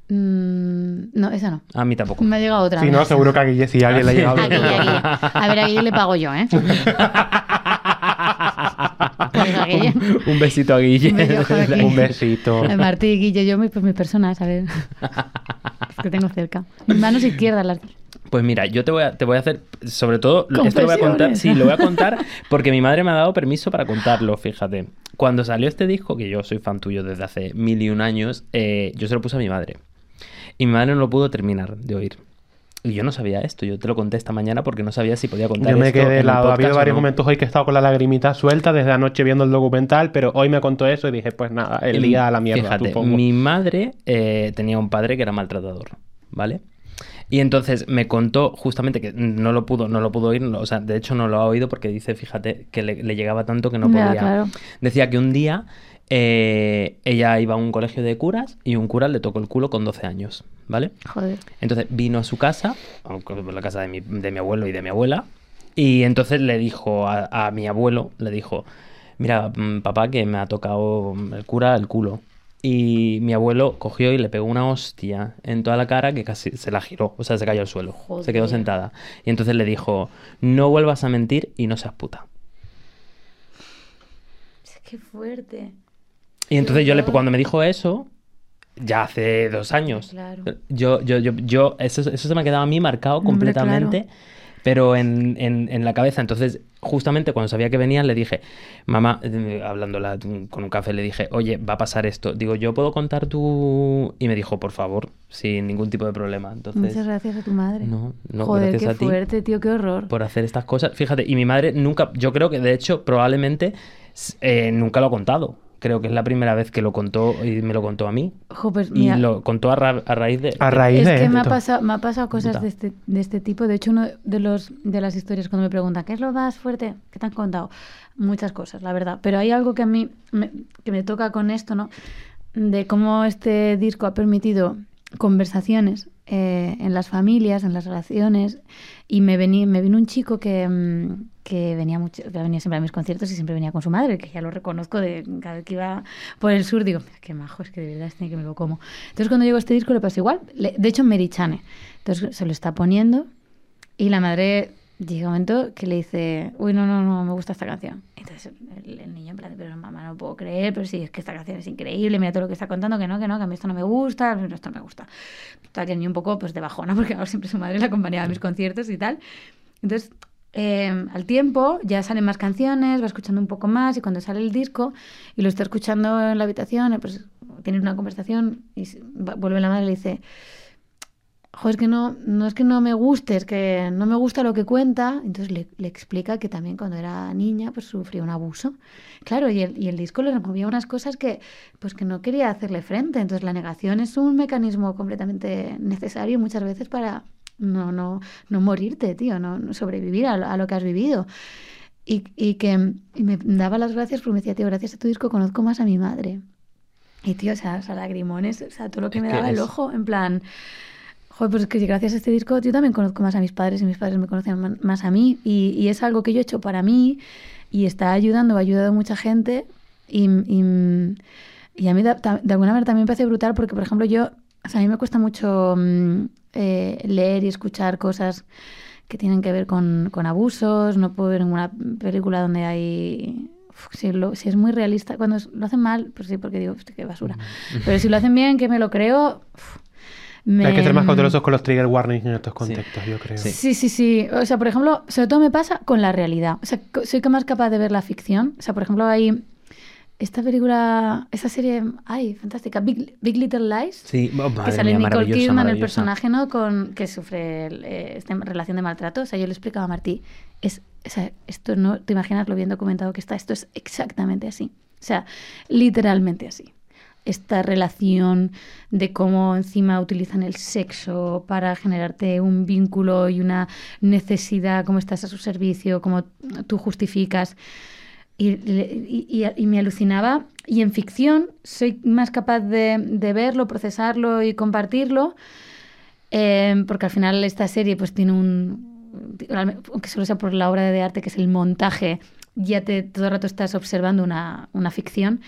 Mm, no, esa no. A mí tampoco. Me ha llegado otra. Si no, seguro que a Guille sí, a alguien le ha llegado. A Guille, a Guille. A ver, a Guille le pago yo, ¿eh? Pues un, un besito a Guille. Un besito. Martí Guille, yo, mi- pues mis personas, a ver. Que tengo cerca. Mis manos izquierdas las Pues mira, yo te voy a, te voy a hacer, sobre todo, esto lo voy a contar, sí, lo voy a contar porque mi madre me ha dado permiso para contarlo, fíjate. Cuando salió este disco, que yo soy fan tuyo desde hace mil y un años, eh, yo se lo puse a mi madre. Y mi madre no lo pudo terminar de oír. Y yo no sabía esto, yo te lo conté esta mañana porque no sabía si podía contar Yo me esto quedé el helado. Ha habido varios no. momentos hoy que he estado con la lagrimita suelta desde anoche viendo el documental, pero hoy me contó eso y dije, pues nada, el día a la mierda, Fíjate, mi madre eh, tenía un padre que era maltratador, ¿vale? Y entonces me contó justamente que no lo pudo, no lo pudo oír, no- o sea, de hecho no lo ha oído porque dice, fíjate, que le, le llegaba tanto que no Ya, podía. claro. Decía que un día eh, ella iba a un colegio de curas y un cura le tocó el culo con 12 años, ¿vale? Joder. Entonces vino a su casa, a la casa de mi, de mi abuelo y de mi abuela, y entonces le dijo a, a mi abuelo, le dijo, mira, mm, papá, que me ha tocado el cura el culo. Y mi abuelo cogió y le pegó una hostia en toda la cara que casi se la giró, o sea, se cayó al suelo, se quedó sentada. Y entonces le dijo, no vuelvas a mentir y no seas puta. Qué fuerte. Y entonces yo le, cuando me dijo eso, ya hace dos años, Claro. yo, yo, yo, yo, eso, eso se me ha quedado a mí marcado Hombre, completamente, claro. pero en, en, en la cabeza. Entonces, justamente cuando sabía que venían, le dije, mamá, eh, hablándola con un café, le dije, oye, va a pasar esto. Digo, ¿yo puedo contar tu...? Y me dijo, por favor, sin ningún tipo de problema. Entonces, Muchas gracias a tu madre. no, no, Joder, gracias qué a ti fuerte, tío, qué horror. por hacer estas cosas. Fíjate, y mi madre nunca, yo creo que de hecho, probablemente, eh, nunca lo ha contado. Creo que es la primera vez que lo contó y me lo contó a mí. Pues Y mira, lo contó a, ra- a raíz de... A raíz es de que me ha, pasado, me ha pasado cosas Puta. de este, de este tipo. De hecho, uno de los de las historias cuando me preguntan ¿qué es lo más fuerte que te han contado? Muchas cosas, la verdad. Pero hay algo que a mí me, que me toca con esto, ¿no? De cómo este disco ha permitido conversaciones eh, en las familias, en las relaciones. Y me, vení, me vino un chico que, mm, que venía mucho, que venía siempre a mis conciertos y siempre venía con su madre, que ya lo reconozco de cada vez que iba por el sur, digo, "Mira, qué majo, es que de verdad este que me lo como. Entonces cuando llegó este disco le pasa igual, Le- de hecho Merichane. Entonces se lo está poniendo y la madre llega un momento que le dice, uy, no, no, no, me gusta esta canción. Entonces el, el niño en plan, pero mamá, no puedo creer, pero sí, es que esta canción es increíble, mira todo lo que está contando, que no, que no, que a mí esto no me gusta, que esto no me gusta. Total, que el niño un poco pues de bajona, porque ahora siempre su madre la acompañaba a mis conciertos y tal. Entonces, eh, al tiempo ya salen más canciones, va escuchando un poco más y cuando sale el disco y lo está escuchando en la habitación, pues tiene una conversación y vuelve la madre y le dice, Es que no, no es que no me guste, es que no me gusta lo que cuenta. Entonces le, le explica que también cuando era niña pues sufrió un abuso. Claro, y el, y el disco le removía unas cosas que, pues, que no quería hacerle frente. Entonces la negación es un mecanismo completamente necesario muchas veces para no, no, no morirte, tío, no, no sobrevivir a, lo- a lo que has vivido. Y, y que y me daba las gracias porque me decía, tío, gracias a tu disco conozco más a mi madre. Y tío, o sea, o sea, lagrimones, o sea, todo lo que Es me que daba el ojo, en plan, joder, pues es que gracias a este disco yo también conozco más a mis padres y mis padres me conocen más a mí y, y es algo que yo he hecho para mí y está ayudando, ha ayudado a mucha gente y, y, y a mí de, alguna manera también me parece brutal porque, por ejemplo, yo, o sea, a mí me cuesta mucho mm, eh, leer y escuchar cosas que tienen que ver con, con abusos, no puedo ver ninguna película donde hay... Si, lo- si es muy realista, cuando lo hacen mal, pues sí, porque digo, qué basura. Pero si lo hacen bien, que me lo creo, uf, me- Hay que ser más cautelosos con los trigger warnings en estos contextos, yo creo. Sí. Sí, sí, sí. O sea, por ejemplo, sobre todo me pasa con la realidad. O sea, soy más capaz de ver la ficción. O sea, por ejemplo, hay esta película, esta serie, ay, fantástica, Big, Big Little Lies. Sí, oh, que sale mía, Nicole Kidman, el personaje, ¿no? Con, que sufre el, eh, esta relación de maltrato. O sea, yo le explicaba a Martí, es, o sea, esto no te imaginas lo bien documentado que está, esto es exactamente así. O sea, literalmente así. Esta relación de cómo encima utilizan el sexo para generarte un vínculo y una necesidad, cómo estás a su servicio, cómo tú justificas. Y, y- me alucinaba. Y en ficción soy más capaz de, de verlo, procesarlo y compartirlo, eh, porque al final esta serie pues tiene un, aunque solo sea por la obra de arte que es el montaje, ya te todo el rato estás observando una, una ficción.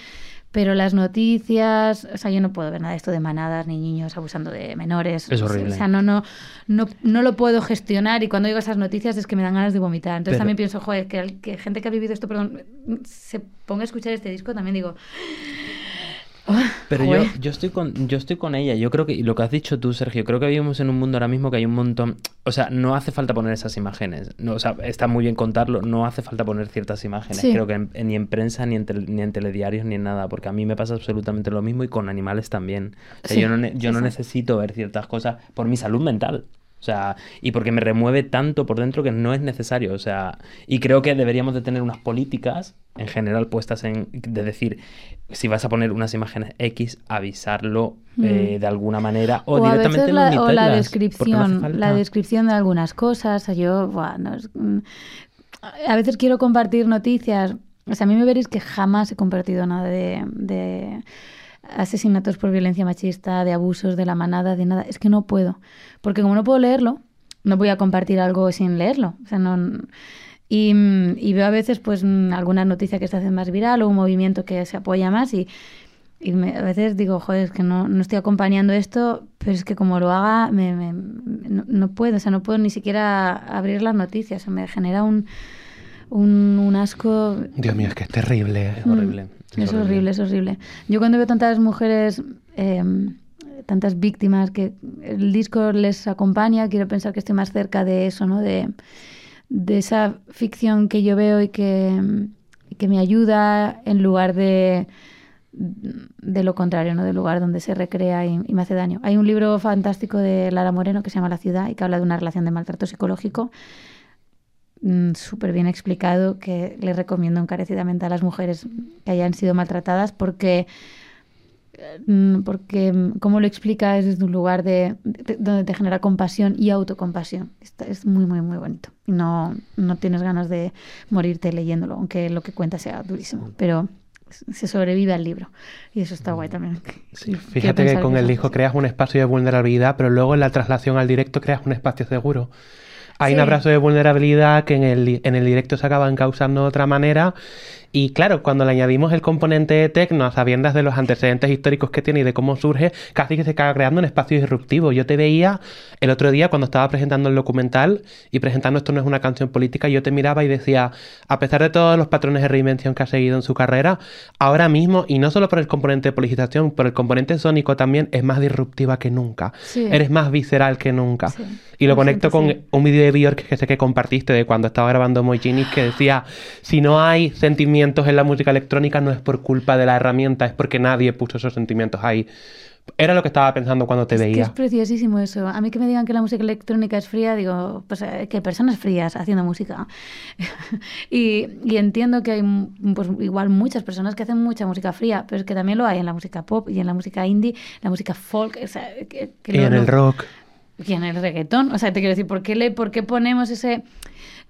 Pero las noticias, o sea, yo no puedo ver nada de esto de manadas ni niños abusando de menores. Es horrible. O sea, no, no, no, no lo puedo gestionar y cuando digo esas noticias es que me dan ganas de vomitar. Entonces Pero- también pienso, joder, que, que gente que ha vivido esto, perdón, se ponga a escuchar este disco, también digo... "Ah, Pero yo, joder". yo estoy con yo estoy con ella. Yo creo que y lo que has dicho tú, Sergio, creo que vivimos en un mundo ahora mismo que hay un montón, o sea, no hace falta poner esas imágenes. No, o sea, está muy bien contarlo, no hace falta poner ciertas imágenes. Sí. Creo que en- ni en prensa ni en, tel- ni en telediarios ni en nada, porque a mí me pasa absolutamente lo mismo y con animales también. O sea, Sí, yo no yo no necesito ver ciertas cosas por mi salud mental. O sea, y porque me remueve tanto por dentro que no es necesario. O sea, y creo que deberíamos de tener unas políticas en general puestas en de decir, si vas a poner unas imágenes X, avisarlo eh, Mm. de alguna manera o, O a directamente veces la, o la no descripción, la descripción de algunas cosas. yo, buah, no es- mm, a veces quiero compartir noticias. O sea, a mí me veréis que jamás he compartido nada de, de asesinatos por violencia machista, de abusos de la manada, de nada. Es que no puedo. Porque como no puedo leerlo, no voy a compartir algo sin leerlo. O sea, no... Y, y veo a veces pues alguna noticia que se hace más viral o un movimiento que se apoya más y, y me- a veces digo, joder, es que no, no estoy acompañando esto, pero es que como lo haga, me, me- no, no puedo, o sea, no puedo ni siquiera abrir las noticias, o sea, me genera un, un, un asco. Dios mío, es que es terrible. Es horrible. Mm, Es horrible, es horrible. Yo cuando veo tantas mujeres, eh, tantas víctimas que el disco les acompaña, quiero pensar que estoy más cerca de eso, ¿no? De, de esa ficción que yo veo y que, que me ayuda en lugar de, de lo contrario, ¿no? Del lugar donde se recrea y, y me hace daño. Hay un libro fantástico de Lara Moreno que se llama La ciudad y que habla de una relación de maltrato psicológico mm, súper bien explicado que le recomiendo encarecidamente a las mujeres que hayan sido maltratadas porque mm, porque mm, como lo explica es desde un lugar de, de- donde te genera compasión y autocompasión. Está- es muy, muy, muy bonito. Y no, no tienes ganas de morirte leyéndolo, aunque lo que cuenta sea durísimo. Pero se sobrevive al libro. Y eso está guay también. Sí. Fíjate que con el disco creas un espacio de vulnerabilidad, pero luego en la traslación al directo creas un espacio seguro. Hay un abrazo de vulnerabilidad que en el, en el directo se acaba encauzando de otra manera Y claro, cuando le añadimos el componente de tecno a sabiendas de los antecedentes históricos que tiene y de cómo surge, casi que se acaba creando un espacio disruptivo. Yo te veía el otro día cuando estaba presentando el documental y presentando esto no es una canción política, yo te miraba y decía, a pesar de todos los patrones de reinvención que ha seguido en su carrera, ahora mismo, y no solo por el componente de politización, por el componente sónico también, es más disruptiva que nunca. Sí. Eres más visceral que nunca. Sí. Y lo conecto con sí. un vídeo de Björk que sé que compartiste de cuando estaba grabando Mojinis que decía, si no hay sentimientos en la música electrónica no es por culpa de la herramienta, es porque nadie puso esos sentimientos ahí. Era lo que estaba pensando cuando te Es que veía. es preciosísimo eso. A mí que me digan que la música electrónica es fría, digo, pues eh, que hay personas frías haciendo música. y, y entiendo que hay pues, igual muchas personas que hacen mucha música fría, pero es que también lo hay en la música pop y en la música indie, la música folk, o sea, que, que Y lo- en el rock. y en el reggaetón. O sea, te quiero decir, ¿por qué, le, por qué ponemos ese,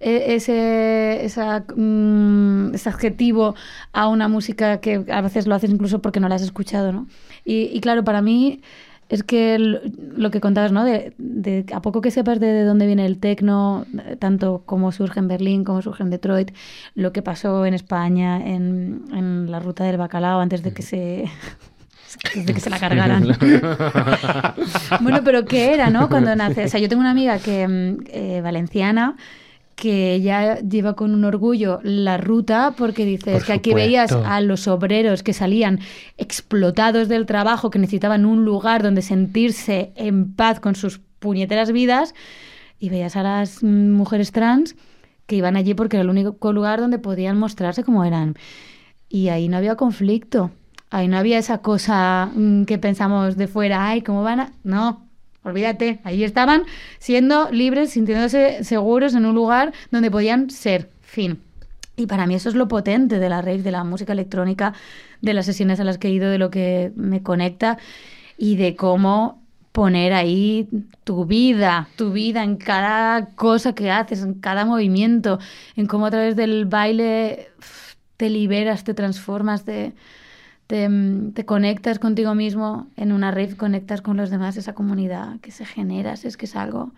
ese, esa, mm, ese adjetivo a una música que a veces lo haces incluso porque no la has escuchado, ¿no? Y, y claro, para mí es que lo que contabas, ¿no? De, de a poco que sepas de, de dónde viene el tecno, tanto como surge en Berlín, como surge en Detroit, lo que pasó en España, en, en la ruta del bacalao, antes de que se... antes de que se la cargaran. Bueno, pero ¿qué era, no? Cuando nace. O sea, yo tengo una amiga que mm, eh, valenciana que ya lleva con un orgullo la ruta porque dice Por es que aquí veías a los obreros que salían explotados del trabajo, que necesitaban un lugar donde sentirse en paz con sus puñeteras vidas y veías a las mujeres trans que iban allí porque era el único lugar donde podían mostrarse como eran. Y ahí no había conflicto. Ahí no había esa cosa mm, que pensamos de fuera, ay, ¿cómo van a...? No, olvídate. Ahí estaban siendo libres, sintiéndose seguros en un lugar donde podían ser. Fin. Y para mí eso es lo potente de la rave, de la música electrónica, de las sesiones a las que he ido, de lo que me conecta y de cómo poner ahí tu vida, tu vida en cada cosa que haces, en cada movimiento, en cómo a través del baile te liberas, te transformas, te, te, mm, te conectas contigo mismo en una rave, conectas con los demás, esa comunidad que se genera, es que es algo...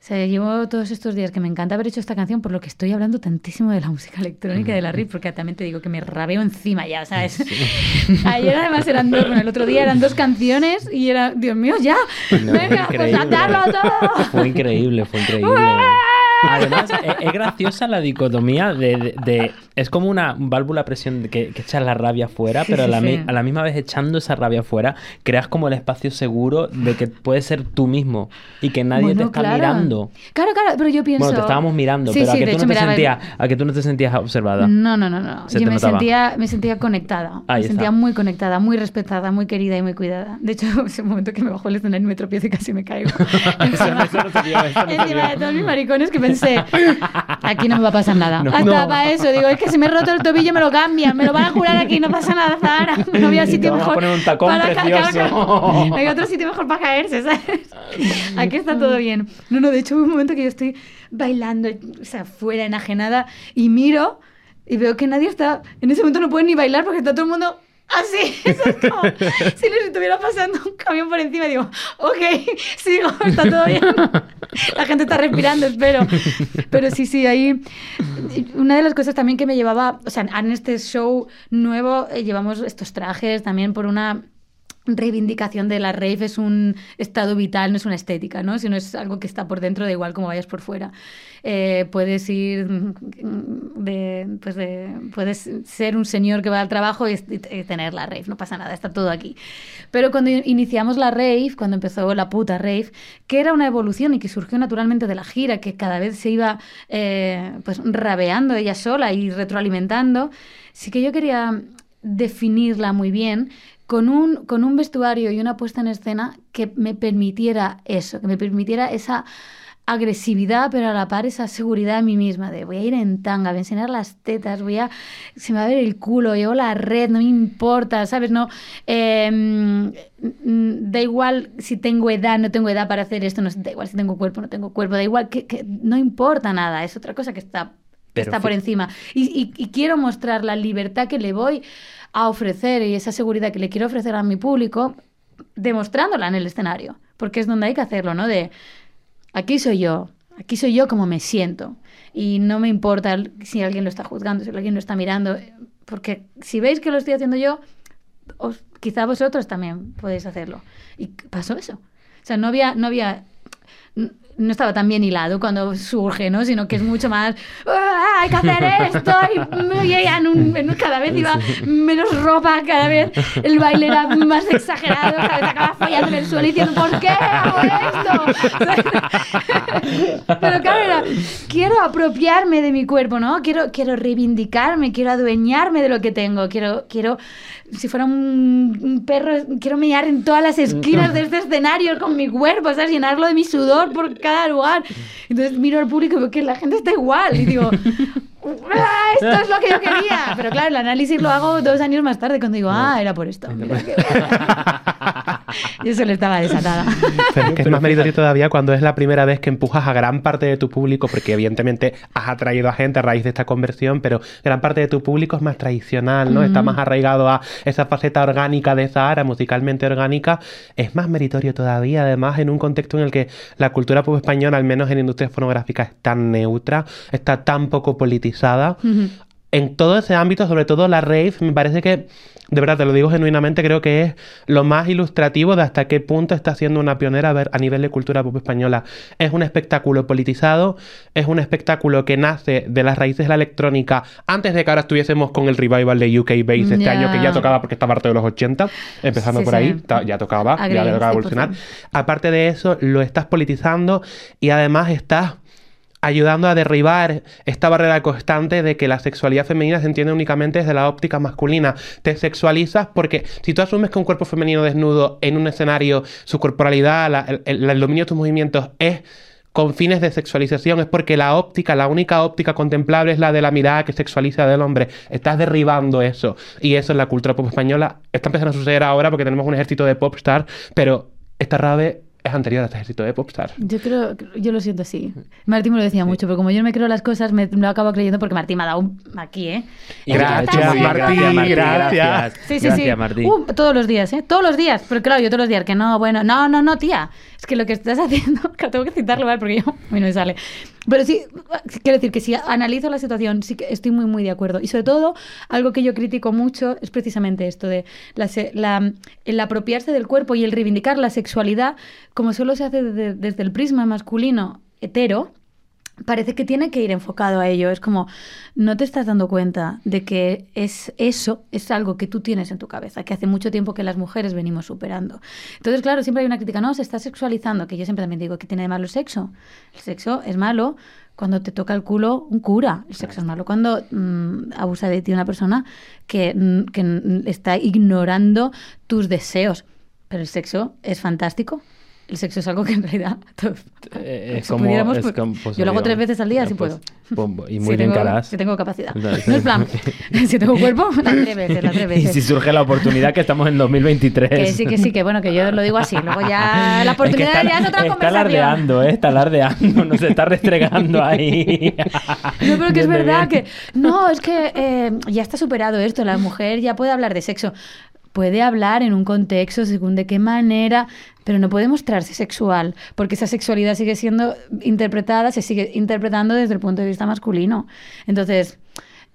O sea, llevo todos estos días que me encanta haber hecho esta canción por lo que estoy hablando tantísimo de la música electrónica de la rave, porque también te digo que me rabeo encima ya, ¿sabes? Ayer además eran dos, bueno, el otro día eran dos canciones y era, Dios mío, ya, No, venga, pues a todo. Fue increíble, fue increíble. Además, e- es, graciosa la dicotomía de, de- de- Es como una válvula a presión que, que echas la rabia fuera, Sí, pero a, sí, la mi- sí. a la misma vez echando esa rabia fuera, creas como el espacio seguro de que puedes ser tú mismo y que nadie te Bueno, está claro. mirando. Claro, claro, pero yo pienso... Bueno, te estábamos mirando, pero a, que tú hecho, no te sentías, a que tú no te sentías observada. No, no, no, no. Se Yo te me notaba. sentía, me sentía conectada. Ahí me sentía está. muy conectada, muy respetada, muy querida y muy cuidada. De hecho, ese momento que me bajó el escenario y me tropiezo y casi me caigo. encima no encima de todos mis maricones que pensé, aquí no me va a pasar nada. No. Hasta No. para eso, digo, es que si me he roto el tobillo me lo cambian, me lo van a curar aquí, no pasa nada, Zahara. No había sitio mejor. poner un tacón para precioso. No hay otro sitio mejor para caerse, ¿sabes? Aquí está todo bien. No, no, de hecho hubo un momento que yo estoy bailando, o sea, fuera, enajenada, y miro y veo que nadie está. En ese momento no pueden ni bailar porque está todo el mundo así. Eso es como si les estuviera pasando un camión por encima. Digo, ok, sigo, está todo bien. La gente está respirando, espero. Pero sí, sí, ahí. Una de las cosas también que me llevaba, o sea, en este show nuevo eh, llevamos estos trajes también por una reivindicación de la rave es un estado vital, no es una estética, ¿no? Sino es algo que está por dentro, da igual como vayas por fuera. Eh, puedes ir mm, de, pues de, puedes ser un señor que va al trabajo y, y tener la rave, no pasa nada, está todo aquí. Pero cuando iniciamos la rave, cuando empezó la puta rave, que era una evolución y que surgió naturalmente de la gira, que cada vez se iba eh, pues rabeando ella sola y retroalimentando, sí que yo quería definirla muy bien con un, con un vestuario y una puesta en escena que me permitiera eso, que me permitiera esa agresividad, pero a la par esa seguridad en mí misma, de voy a ir en tanga, voy a enseñar las tetas, voy a, se me va a ver el culo, llevo la red, no me importa, ¿sabes? No, eh, mm, da igual si tengo edad, no tengo edad para hacer esto, no, da igual si tengo cuerpo, no tengo cuerpo, da igual, que, no importa nada, es otra cosa que está, Pero está por encima. Y, y- y quiero mostrar la libertad que le voy a ofrecer y esa seguridad que le quiero ofrecer a mi público, demostrándola en el escenario, porque es donde hay que hacerlo, ¿no? De aquí soy yo, Aquí soy yo como me siento. Y no me importa si alguien lo está juzgando, si alguien lo está mirando. Porque si veis que lo estoy haciendo yo, os- quizá vosotros también podéis hacerlo. Y pasó eso. O sea, no había, no había, no estaba tan bien hilado cuando surge, ¿no? Sino que es mucho más, "Ah, hay que hacer esto, y en un- en un- cada vez iba menos ropa, cada vez el baile era más exagerado, cada vez acababa fallando en el suelo y diciendo, ¿por qué hago esto? Pero claro, era, quiero apropiarme de mi cuerpo, ¿no? Quiero, quiero reivindicarme, quiero adueñarme de lo que tengo, quiero, quiero, si fuera un, perro, quiero mear en todas las esquinas de este escenario con mi cuerpo, ¿sabes? Llenarlo de mi sudor por cada lugar. Entonces miro al público y veo que la gente está igual y digo... "Ah, Esto es lo que yo quería. Pero claro, el análisis lo hago dos años más tarde cuando digo, ah, era por esto. Mira que- Yo solo estaba desatada. Pero es que es más meritorio todavía cuando es la primera vez que empujas a gran parte de tu público, porque evidentemente has atraído a gente a raíz de esta conversión, pero gran parte de tu público es más tradicional, ¿no? Está más arraigado a esa faceta orgánica de Zahara, musicalmente orgánica. Es más meritorio todavía, además, en un contexto en el que la cultura pop española, al menos en industria fonográfica, es tan neutra, está tan poco politizada en todo ese ámbito, sobre todo la rave, me parece que, de verdad te lo digo genuinamente, creo que es lo más ilustrativo de hasta qué punto está siendo una pionera a, ver, a nivel de cultura pop española. Es un espectáculo politizado, es un espectáculo que nace de las raíces de la electrónica antes de que ahora estuviésemos con el revival de UK Bass este Ya. año, que ya tocaba porque estaba harto de los 80, empezando Sí, por sí. ahí, ya tocaba, ya Agree, le tocaba 100%. evolucionar. Aparte de eso, lo estás politizando y además estás ayudando a derribar esta barrera constante de que la sexualidad femenina se entiende únicamente desde la óptica masculina. Te sexualizas porque si tú asumes que un cuerpo femenino desnudo en un escenario, su corporalidad, el, dominio de tus movimientos es con fines de sexualización, es porque la óptica, la única óptica contemplable es la de la mirada que sexualiza del hombre. Estás derribando eso. Y eso en la cultura pop española está empezando a suceder ahora porque tenemos un ejército de popstar, pero esta rave es anterior a este ejército de popstar. Yo creo, yo lo siento así. Martín me lo decía mucho, pero como yo no me creo las cosas, me lo acabo creyendo porque Martín me ha dado un aquí, ¿eh? Gracias, Martín, gracias. gracias. Sí, sí, Gracias, sí. Martín. Uh, todos los días, ¿eh? Todos los días. Pero claro, yo todos los días que no, bueno, no, no, no, tía. Es que lo que estás haciendo, que tengo que citarlo, ¿vale? Porque yo, a mí no me sale. Pero sí, quiero decir que si analizo la situación, sí que estoy muy, muy de acuerdo. Y sobre todo, algo que yo critico mucho es precisamente esto de la, la- el apropiarse del cuerpo y el reivindicar la sexualidad, como solo se hace desde el prisma masculino hetero, parece que tiene que ir enfocado a ello. Es como, no te estás dando cuenta de que es eso es algo que tú tienes en tu cabeza, que hace mucho tiempo que las mujeres venimos superando. Entonces, claro, siempre hay una crítica, no, se está sexualizando, que yo siempre también digo que tiene de malo el sexo. El sexo es malo cuando te toca el culo un cura. El sexo es malo cuando mm, abusa de ti una persona que, mm, que está ignorando tus deseos. Pero el sexo es fantástico. El sexo es algo que en realidad todos- Eh, es si como- pudiéramos, es pues, como, pues, yo lo hago tres veces al día si pues, puedo. Y Si muy bien tengo- caras. Si tengo capacidad. No es plan. si tengo cuerpo, las tres veces, las tres Y veces. si surge la oportunidad que estamos en 2023. Que sí, que sí, que bueno, que yo lo digo así. Luego ya la oportunidad es que está, ya es otra está conversación. alardeando, ¿eh? Está alardeando, nos está restregando ahí. No, pero que es verdad bien. que. No, es que eh, ya está superado esto. La mujer ya puede hablar de sexo. Puede hablar en un contexto según de qué manera, pero no puede mostrarse sexual, porque esa sexualidad sigue siendo interpretada, se sigue interpretando desde el punto de vista masculino. Entonces,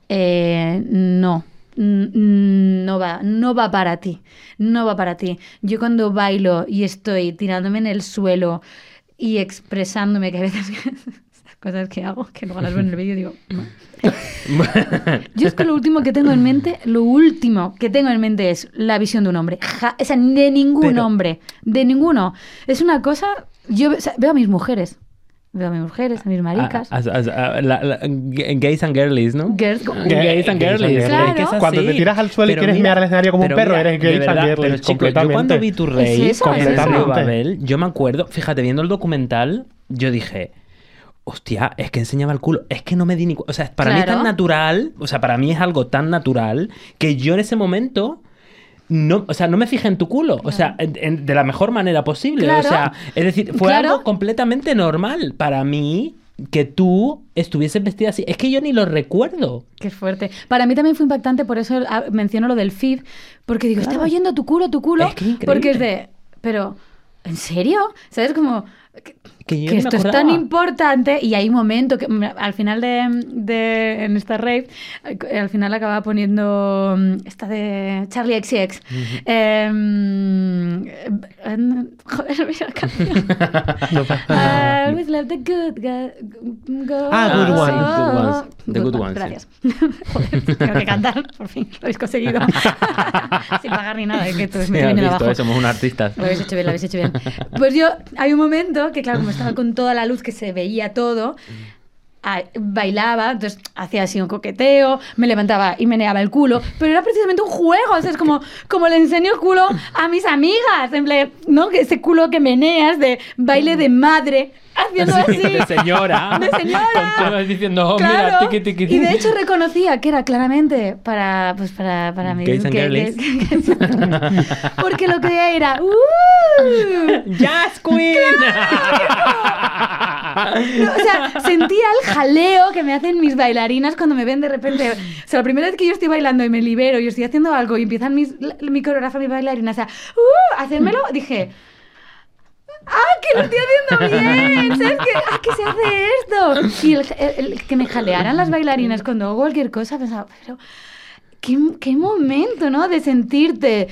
eh, no. Mm, No va, no va para ti, no va para ti. Yo cuando bailo y estoy tirándome en el suelo y expresándome, que a veces cosas que hago, que luego las veo en el vídeo y digo, no. Yo es que lo último que tengo en mente, lo último que tengo en mente es la visión de un hombre. Ja- o sea, de ningún Pero- hombre, de ninguno. Es una cosa, yo o sea, veo a mis mujeres, veo a mis mujeres, a mis maricas. Ah, ah, ah, la- la- gays and girlies, ¿no? Girls- Gays and girlies. Claro. Es que es. Cuando te tiras al suelo y quieres mear al escenario como un perro, eres de gays and verdad, girlies, pero, chico, Yo completamente. cuando vi tu rey, Es eso, con es eso. Babel, yo me acuerdo, fíjate, viendo el documental, yo dije... Hostia, es que enseñaba el culo. Es que no me di ni O sea, para mí es tan natural. O sea, para mí es algo tan natural que yo en ese momento. No, o sea, no me fijé en tu culo. O sea, en- en- de la mejor manera posible. Claro. O sea, es decir, fue algo completamente normal para mí que tú estuvieses vestida así. Es que yo ni lo recuerdo. Qué fuerte. Para mí también fue impactante, por eso ah, menciono lo del FIB, porque digo, estaba oyendo tu culo, tu culo, Es que increíble. porque es de, pero, ¿en serio? ¿Sabes? Como, que- yo que me esto es tan importante y hay un momento que al final de, de- en esta rave eh, al final acababa poniendo mm, esta de Charlie XX Em, eh, eh, joder no me sale la canción No pasa always love the good go- Ah, Good go- Ones. Good Ones. The Good Ones, gracias joder tengo que cantar por fin lo habéis conseguido sin pagar ni nada es que esto me Sí, viene de visto, abajo eh, somos un artistas. lo habéis hecho bien, lo habéis hecho bien. Pues yo, hay un momento que, claro, como estaba con toda la luz que se veía todo, bailaba, entonces hacía así un coqueteo, me levantaba y meneaba el culo, pero era precisamente un juego, o sea, es como, como le enseño el culo a mis amigas, en plan, ¿no? Que ese culo que meneas de baile de madre, haciendo así. De señora. De señora. Con diciendo, oh, mira, Claro. tiqui, tiqui, Y de hecho reconocía que era claramente para, pues para, para mí. Gays and girlies. porque lo que era. ¡uh! ¡Jazz Queen! No, o sea, sentía el jaleo que me hacen mis bailarinas cuando me ven de repente. O sea, la primera vez que yo estoy bailando y me libero y estoy haciendo algo y empiezan mis, mi coreógrafa, mis bailarinas a ¡uh! hacérmelo, dije. ¡Ah, que lo estoy haciendo bien! ¿Sabes qué? ¡Ah, que se hace esto! Y el, que me jalearan las bailarinas cuando hago cualquier cosa, pensaba, pero qué, qué momento, ¿no? De sentirte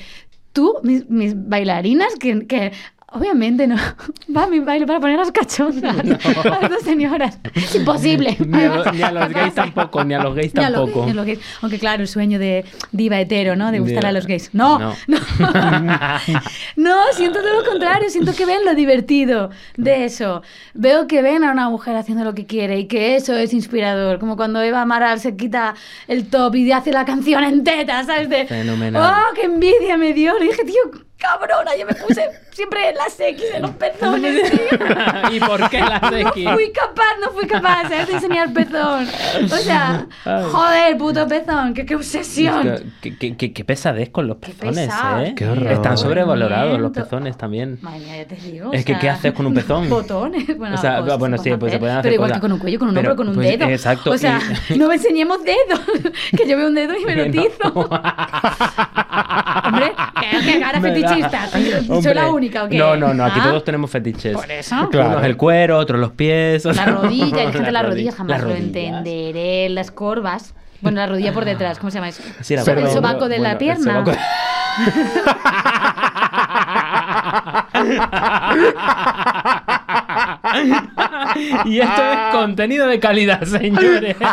tú, mis, bailarinas, que obviamente no va a mi baile para poner las cachondas a las dos señoras. Es imposible. Ni a, lo- ni a los gays tampoco, ni a los gays a tampoco. ni a los gays. Aunque claro, el sueño de diva hetero, ¿no? De gustarle De- a los gays. No, No. no. No, siento todo lo contrario. Siento que ven lo divertido de eso. Veo que ven a una mujer haciendo lo que quiere y que eso es inspirador. Como cuando Eva Amaral se quita el top y hace la canción en teta, ¿sabes? De, Fenomenal. ¡Oh, qué envidia me dio! Le dije, tío, cabrona, yo me puse siempre las X en los pezones, tío. ¿Y por qué las X? No fui capaz, no fui capaz ¿sabes? de enseñar pezón. O sea, joder, puto pezón, qué, qué obsesión. Qué, qué- qué- qué pesadez con los pezones. ¿eh? Qué horror. Están sobrevalorados los pezones también. Madre mía, ya te digo. Es o que, sea, ¿qué haces con un pezón? Botones. Bueno, O sea, cosas bueno, se sí, pues se pueden hacer Pero igual cosas. que con un cuello, con un hombro, con un pues, dedo. exacto, O sea, y- no enseñemos dedos. que yo veo un dedo y me lo tizo. Hombre, que, que cara Me da- fetichista. ¿Soy la única o qué? No, no, no, aquí Ah, todos tenemos fetiches. Por eso. Claro. Unos el cuero, otros los pies. La rodilla, hay gente las rodi- rodillas jamás las lo entenderé. Las corvas. Bueno, la rodilla por detrás, ¿cómo se llama eso? Sí, la Sobre el sobaco de bueno, la el pierna. y esto es contenido de calidad, señores.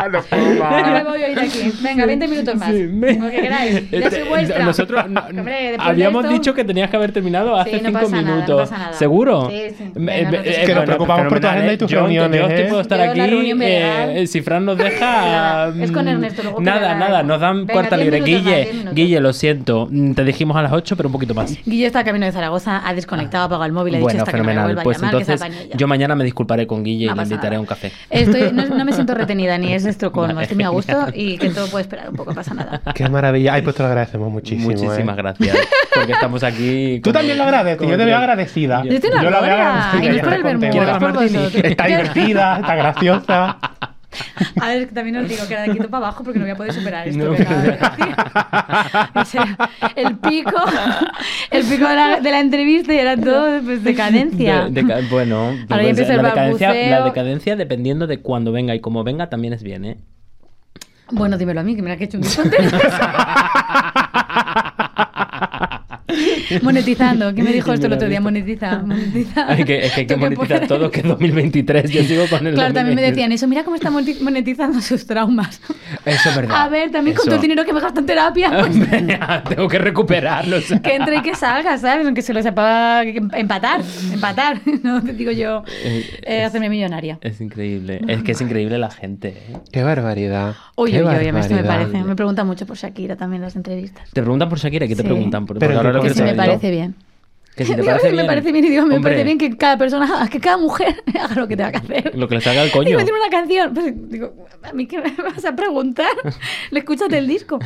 Venga, me voy a ir aquí. Venga, 20 minutos más. Sí, me- Lo que queráis. Ya Este, soy vuestra. Nosotros no- Hombre, habíamos esto- dicho que tenías que haber terminado hace Sí, no cinco pasa nada, no minutos. pasa nada. ¿Seguro? Sí, sí. Eh, Venga, eh, no eh. Que nos preocupamos por tu agenda y ¿eh? tus Yo- reuniones, Yo ¿eh? puedo estar Yo aquí. eh, si Fran nos deja. Es con mm, Ernesto, luego Nada, nada, nos dan Venga, puerta 10 libre. minutos más, Guille, 10 minutos. Guille, lo siento. mm, Te dijimos a las 8, pero un poquito más. Guille está camino de Zaragoza, ha desconectado, ha apagado el móvil, ha dicho Bueno, hasta que no me fenomenal. vuelva a Pues llamar, que se entonces, apañe ella. yo mañana me disculparé con Guille No y le invitaré nada. a un café. Estoy, no, no me siento retenida ni es Estocolmo, Vale. estoy muy a gusto y que todo puede esperar un poco, pasa nada. Qué maravilla. Ay, pues te lo agradecemos muchísimo. Muchísimas ¿eh? gracias. Porque estamos aquí. Tú también lo agradeces, yo te veo que- agradecida. Yo la la veo agradecida, y no es por el. Está divertida, está graciosa. A ver, también os digo que era de aquí para abajo porque no voy a poder superar esto No, que de decir. O sea, el pico, el pico de la, de la entrevista y era todo pues, decadencia. De- deca- bueno, ya pues, el la, decadencia, la decadencia dependiendo de cuándo venga y cómo venga también es bien, ¿eh? Bueno, dímelo a mí, que mira que he hecho un. Monetizando. ¿Quién me dijo esto el otro día? Monetiza, monetiza. Hay que, es que hay que monetizar todo, que es 2023. Yo sigo con el Claro, también me 2023. decían eso. Mira cómo está moneti- monetizando sus traumas. Eso es verdad. A ver, también con todo el dinero que me gasto en terapia, pues, Tengo que recuperarlo. o sea. que entre y que salga, ¿sabes? Aunque se lo sepa empatar, empatar, no te digo yo Eh, es- hacerme millonaria. Es increíble. Es que es increíble la gente. ¿eh? Qué barbaridad. Oye, Qué oye, oye, esto me parece. Me preguntan mucho por Shakira también las entrevistas. Te preguntan por Shakira, ¿qué te preguntan? Por, Pero ahora lo Que si me parece bien. Que si te parece me bien. parece bien y digo, me Hombre, parece bien que cada persona, que cada mujer haga lo que tenga que hacer. Lo que le salga al coño. Digo, tiene una canción. Pues digo, ¿a mí qué me vas a preguntar? Le escúchate el disco.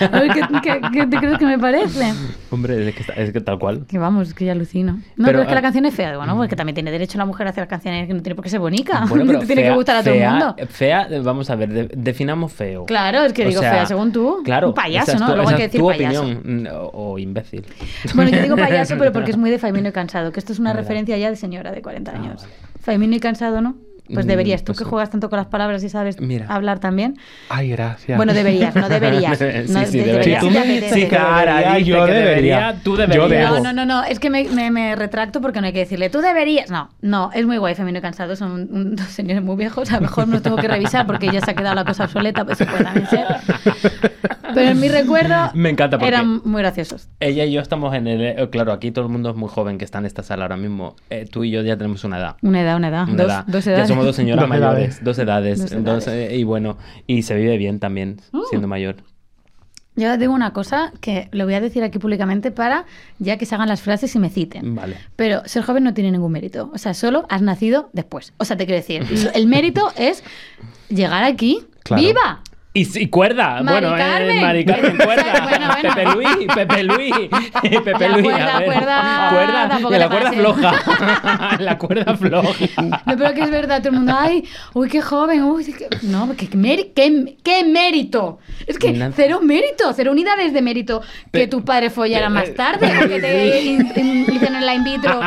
A ver, ¿qué, qué- qué te crees que me parece? Hombre, es que, está- es que tal cual. Que vamos, es que ya alucino. No, Pero, pero, es que ah, la canción es fea. Digo, no, porque también tiene derecho la mujer a hacer canciones que no tiene por qué ser bonita. Bueno, pero tiene que fea- gustar a todo el mundo. Fea, vamos a ver, de- definamos feo. Claro, es que O digo sea, fea según tú. Claro, Un payaso, es ¿no? tu- Luego hay que decir tu payaso. opinión, o, o imbécil. Bueno, yo digo payaso, pero porque es muy de Faimino y Cansado, que esto es una Ah, referencia ya de señora de 40 Ah, años. vale. Faimino y Cansado, ¿no? Pues Mm, deberías. Tú pues que sí. juegas tanto con las palabras y sabes Mira. hablar también. Ay, gracias. Bueno, deberías, no deberías. Sí, No, sí, de- debería. deberías tú me dices que Cara, yo que debería. tú Yo deberías. debo. No, no, no, no, es que me, me- me retracto porque no hay que decirle, tú deberías. No, no, es muy guay, Femenino y Cansado, son un- dos señores muy viejos, a lo mejor no tengo que revisar porque ya se ha quedado la cosa obsoleta, pues se puede también ser. En mi recuerdo Me encanta porque- eran muy graciosos. Ella y yo estamos en el... eh, Claro, aquí todo el mundo es muy joven que está en esta sala ahora mismo. Eh, tú y yo ya tenemos una edad. Una edad, una edad, Una dos, edad. dos Ya edades. somos dos señoras Dos mayores, edades. dos edades. Dos edades. eh, y bueno, y se vive bien también Mm. siendo mayor. Yo digo una cosa que lo voy a decir aquí públicamente para ya que se hagan las frases y me citen. Vale. Pero ser joven no tiene ningún mérito. O sea, solo has nacido después. O sea, te quiero decir, el mérito es llegar aquí. Claro. ¡Viva! Y, y cuerda, Mari bueno, Carmen. eh, Mari Carmen, cuerda. Bueno, bueno. Pepe Luis, Pepe Luis, Pepe La Luis. cuerda, a ver. cuerda, Cuerda, la cuerda floja. la cuerda floja. No, pero que es verdad, todo el mundo, ay, uy, qué joven, uy, qué... no, qué, qué, qué mérito. Es que cero mérito, cero unidades de mérito que Pe- tu padre follara más tarde, o que te hicieron la in vitro,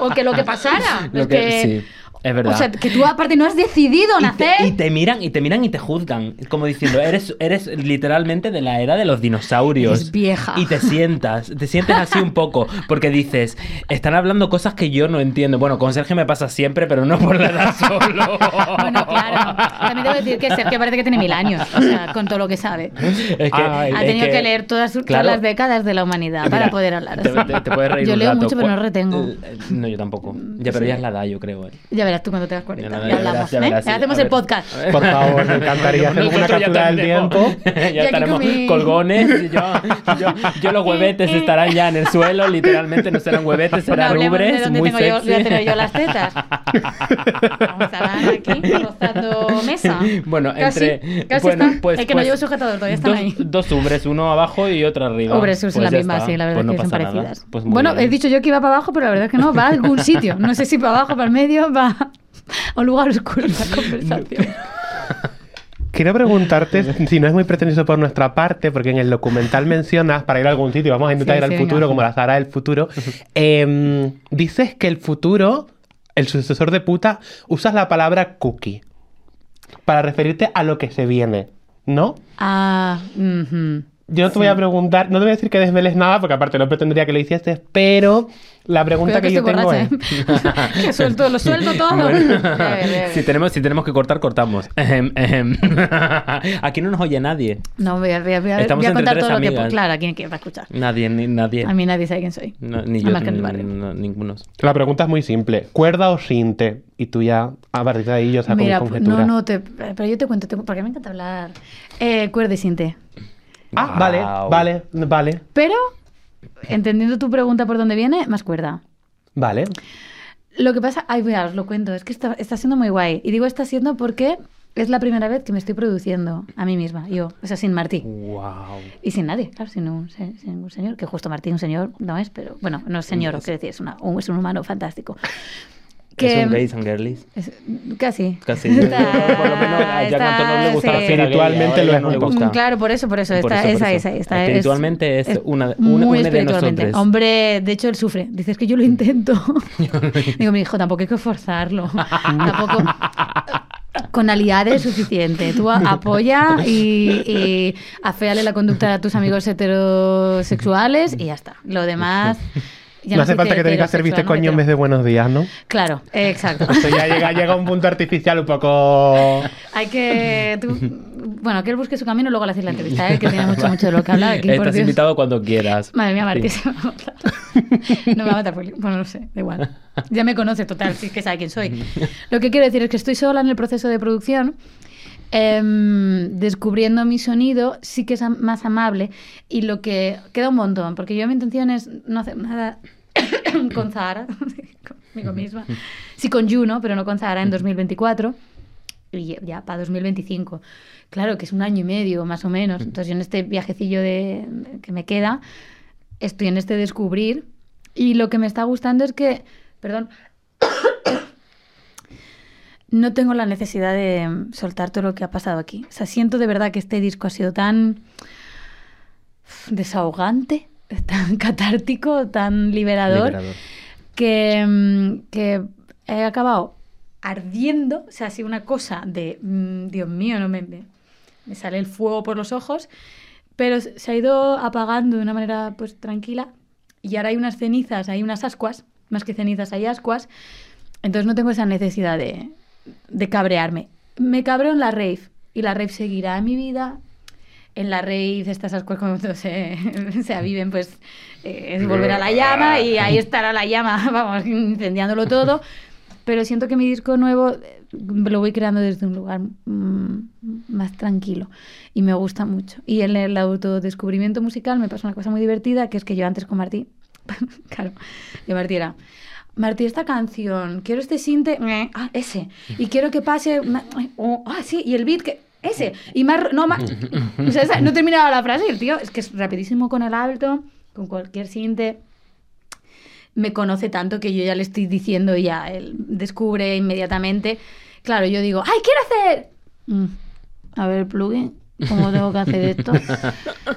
o que lo que pasara. Lo Es que- sí, es verdad. O sea, que tú aparte no has decidido Y te, nacer. y te miran y te miran y te juzgan, como diciendo, eres, eres literalmente de la era de los dinosaurios. Eres vieja. Y te sientas, te sientes así un poco, porque dices, están hablando cosas que yo no entiendo. Bueno, con Sergio me pasa siempre, pero no por la edad solo. Bueno, claro. También debo decir que Sergio parece que tiene mil años, o sea, con todo lo que sabe. Es que, Ay, Ha es tenido que, leer todas, sus- todas claro. las décadas de la humanidad Mira, para poder hablar. Te, así. te- te puedes reír Yo un leo rato. mucho, pero no retengo. eh, No, yo tampoco. Ya, pero Sí. ya es la edad, yo creo. eh. Ya verás tú cuando tengas 40. Ya Ya, verás, hablamos, ya ¿eh? verás, sí. Ya hacemos el podcast. Por favor, me encantaría hacer una ya captura del tiempo. ya estaremos mi- colgones. Yo, yo, yo los huevetes estarán ya en el suelo, literalmente no serán huevetes, Bueno, serán hablemos de ubres, dónde muy tengo yo, voy a sexy. tener yo las tetas. Vamos a estar aquí rozando mesa. Bueno, Casi, entre. casi bueno, está. pues, El que no pues, llevo sujetador todavía están dos, ahí. Dos ubres, uno abajo y otro arriba. Ubres son Pues la ya misma, está. sí, la verdad Pues no que son parecidas. Pues bueno, he dicho yo que iba para abajo, pero la verdad es que no, va a algún sitio. No sé si para abajo, para el medio, va a un lugar oscuro en la conversación. Quiero preguntarte si no es muy pretencioso por nuestra parte, porque en el documental mencionas, para ir a algún sitio, vamos a intentar Sí, ir al sí, futuro, venga. como la Sara del futuro, em, dices que el futuro, el sucesor de puta, usas la palabra cookie para referirte a lo que se viene, ¿no? Ah, ujú. Yo no te voy a preguntar, no te voy a decir que desveles nada, porque aparte no pretendría que lo hicieses, pero la pregunta Cuidado que, yo tengo borracha, es... ¿eh? que suelto, lo suelto todo. Bueno, si, tenemos, si tenemos que cortar, cortamos. Aquí no nos oye nadie. No, voy a, voy a- voy a- a contar todo lo que... amigas. Claro, ¿a quién quiere escuchar? Nadie, ni nadie. A mí nadie sabe quién soy. No, ni yo, que ni- no, ninguno. La pregunta es muy simple, ¿cuerda o sinte? Y tú ya, a partir de ahí yo saco Mira, mi pues, conjetura. no, no, te, pero yo te cuento, te- porque me encanta hablar. Eh, cuerda y sinte. Ah, vale, Guau. vale, vale, Pero, entendiendo tu pregunta por dónde viene, más cuerda. vale. Lo que pasa, ay, mira, os lo cuento, es que está, está siendo muy guay. Y digo está siendo porque es la primera vez que me estoy produciendo a mí misma, yo, o sea, sin Martí. Wow. Y sin nadie, claro, sin un, sin un señor, que justo Martí un señor no es, pero bueno, no es señor, quiero decir, es, una, un, es un humano fantástico. Que son gays and girlies. es- casi. Casi. Está- Por lo menos a Jack está- Anton no le gusta la sí. Espiritualmente lo es no le gusta. Mm, Claro, por eso, por eso. Por está, eso, por esa, eso. esa, esa, Espiritualmente es una- una- muy una de espiritualmente. nosotros. Hombre, de hecho, él sufre. Dices que yo lo intento. Digo, mi hijo, tampoco hay que forzarlo. tampoco. Con aliades es suficiente. Tú apoya y, y aféale la conducta a tus amigos heterosexuales y ya está. Lo demás. Ya no hace falta qué que te serviste coño en vez de buenos días, ¿no? Claro, exacto. Esto ya llega, llega a un punto artificial un poco... Hay que. tú- bueno, que él busque su camino y luego le haces la entrevista él, que tiene mucho, mucho de lo que hablar aquí. por Estás Dios. invitado cuando quieras. Madre mía, Martí Sí. se va a matar. No me va a matar por... Bueno, no sé, da igual. Ya me conoce total, sí que sabe quién soy. Lo que quiero decir es que estoy sola en el proceso de producción, em, descubriendo mi sonido, sí que es am- más amable y lo que queda un montón, porque yo mi intención es no hacer nada con Zara, conmigo misma. Sí con Juno, pero no con Zara en 2024 y ya para 2025. Claro, que es un año y medio más o menos. Entonces yo en este viajecillo de, que me queda estoy en este descubrir y lo que me está gustando es que, perdón, no tengo la necesidad de soltar todo lo que ha pasado aquí. O sea, siento de verdad que este disco ha sido tan desahogante, tan catártico, tan liberador, Liberador. Que, mm, que he acabado ardiendo. O sea, ha sido una cosa de, mm, Dios mío, no me, me, me sale el fuego por los ojos, pero se ha ido apagando de una manera pues tranquila. Y ahora hay unas cenizas, hay unas ascuas, más que cenizas, hay ascuas. Entonces no tengo esa necesidad de, de cabrearme. Me cabreo en la rave y la rave seguirá en mi vida. En la rave estas ascuas cuando se, se aviven, pues eh, es volver a la llama y ahí estará la llama, vamos, incendiándolo todo. Pero siento que mi disco nuevo eh, lo voy creando desde un lugar mm, más tranquilo y me gusta mucho. Y en el autodescubrimiento musical me pasa una cosa muy divertida, que es que yo antes con Martí, claro, yo Martí era, Martí, esta canción, quiero este sinte, eh, ah, ese, y quiero que pase, oh, ah, sí, y el beat, que ese, y más, no más, o sea, esa- no terminaba la frase el tío es que es rapidísimo con el alto, con cualquier sinte, me conoce tanto que yo ya le estoy diciendo ya, él descubre inmediatamente. Claro, yo digo, ¡ay, quiero hacer! Mm, a ver, plugin, ¿cómo tengo que hacer esto?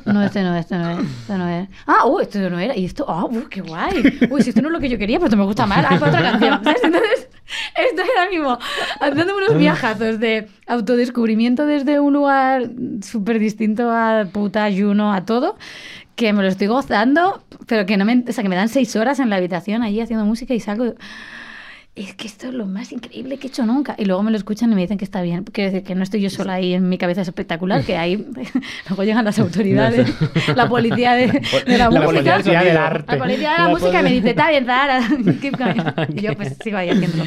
No, este no, este no es, este no es. Ah, uh, esto no era. Y esto, ah, uh, qué guay. Uy, si esto no es lo que yo quería, pues esto me gusta más. Ah, otra canción. ¿sabes? Entonces, estoy ahora mismo haciendo unos viajazos de autodescubrimiento desde un lugar súper distinto a puta, Juno, a todo que me lo estoy gozando, pero que no me, o sea, que me dan seis horas en la habitación allí haciendo música y salgo. Es que esto es lo más increíble que he hecho nunca. Y luego me lo escuchan y me dicen que está bien. Quiero decir que no estoy yo sola ahí en mi cabeza es espectacular, que ahí luego llegan las autoridades, la policía de, de la, La música. policía del arte. La policía de la, La música me dice, está bien, going". Y yo pues sigo ahí haciéndolo.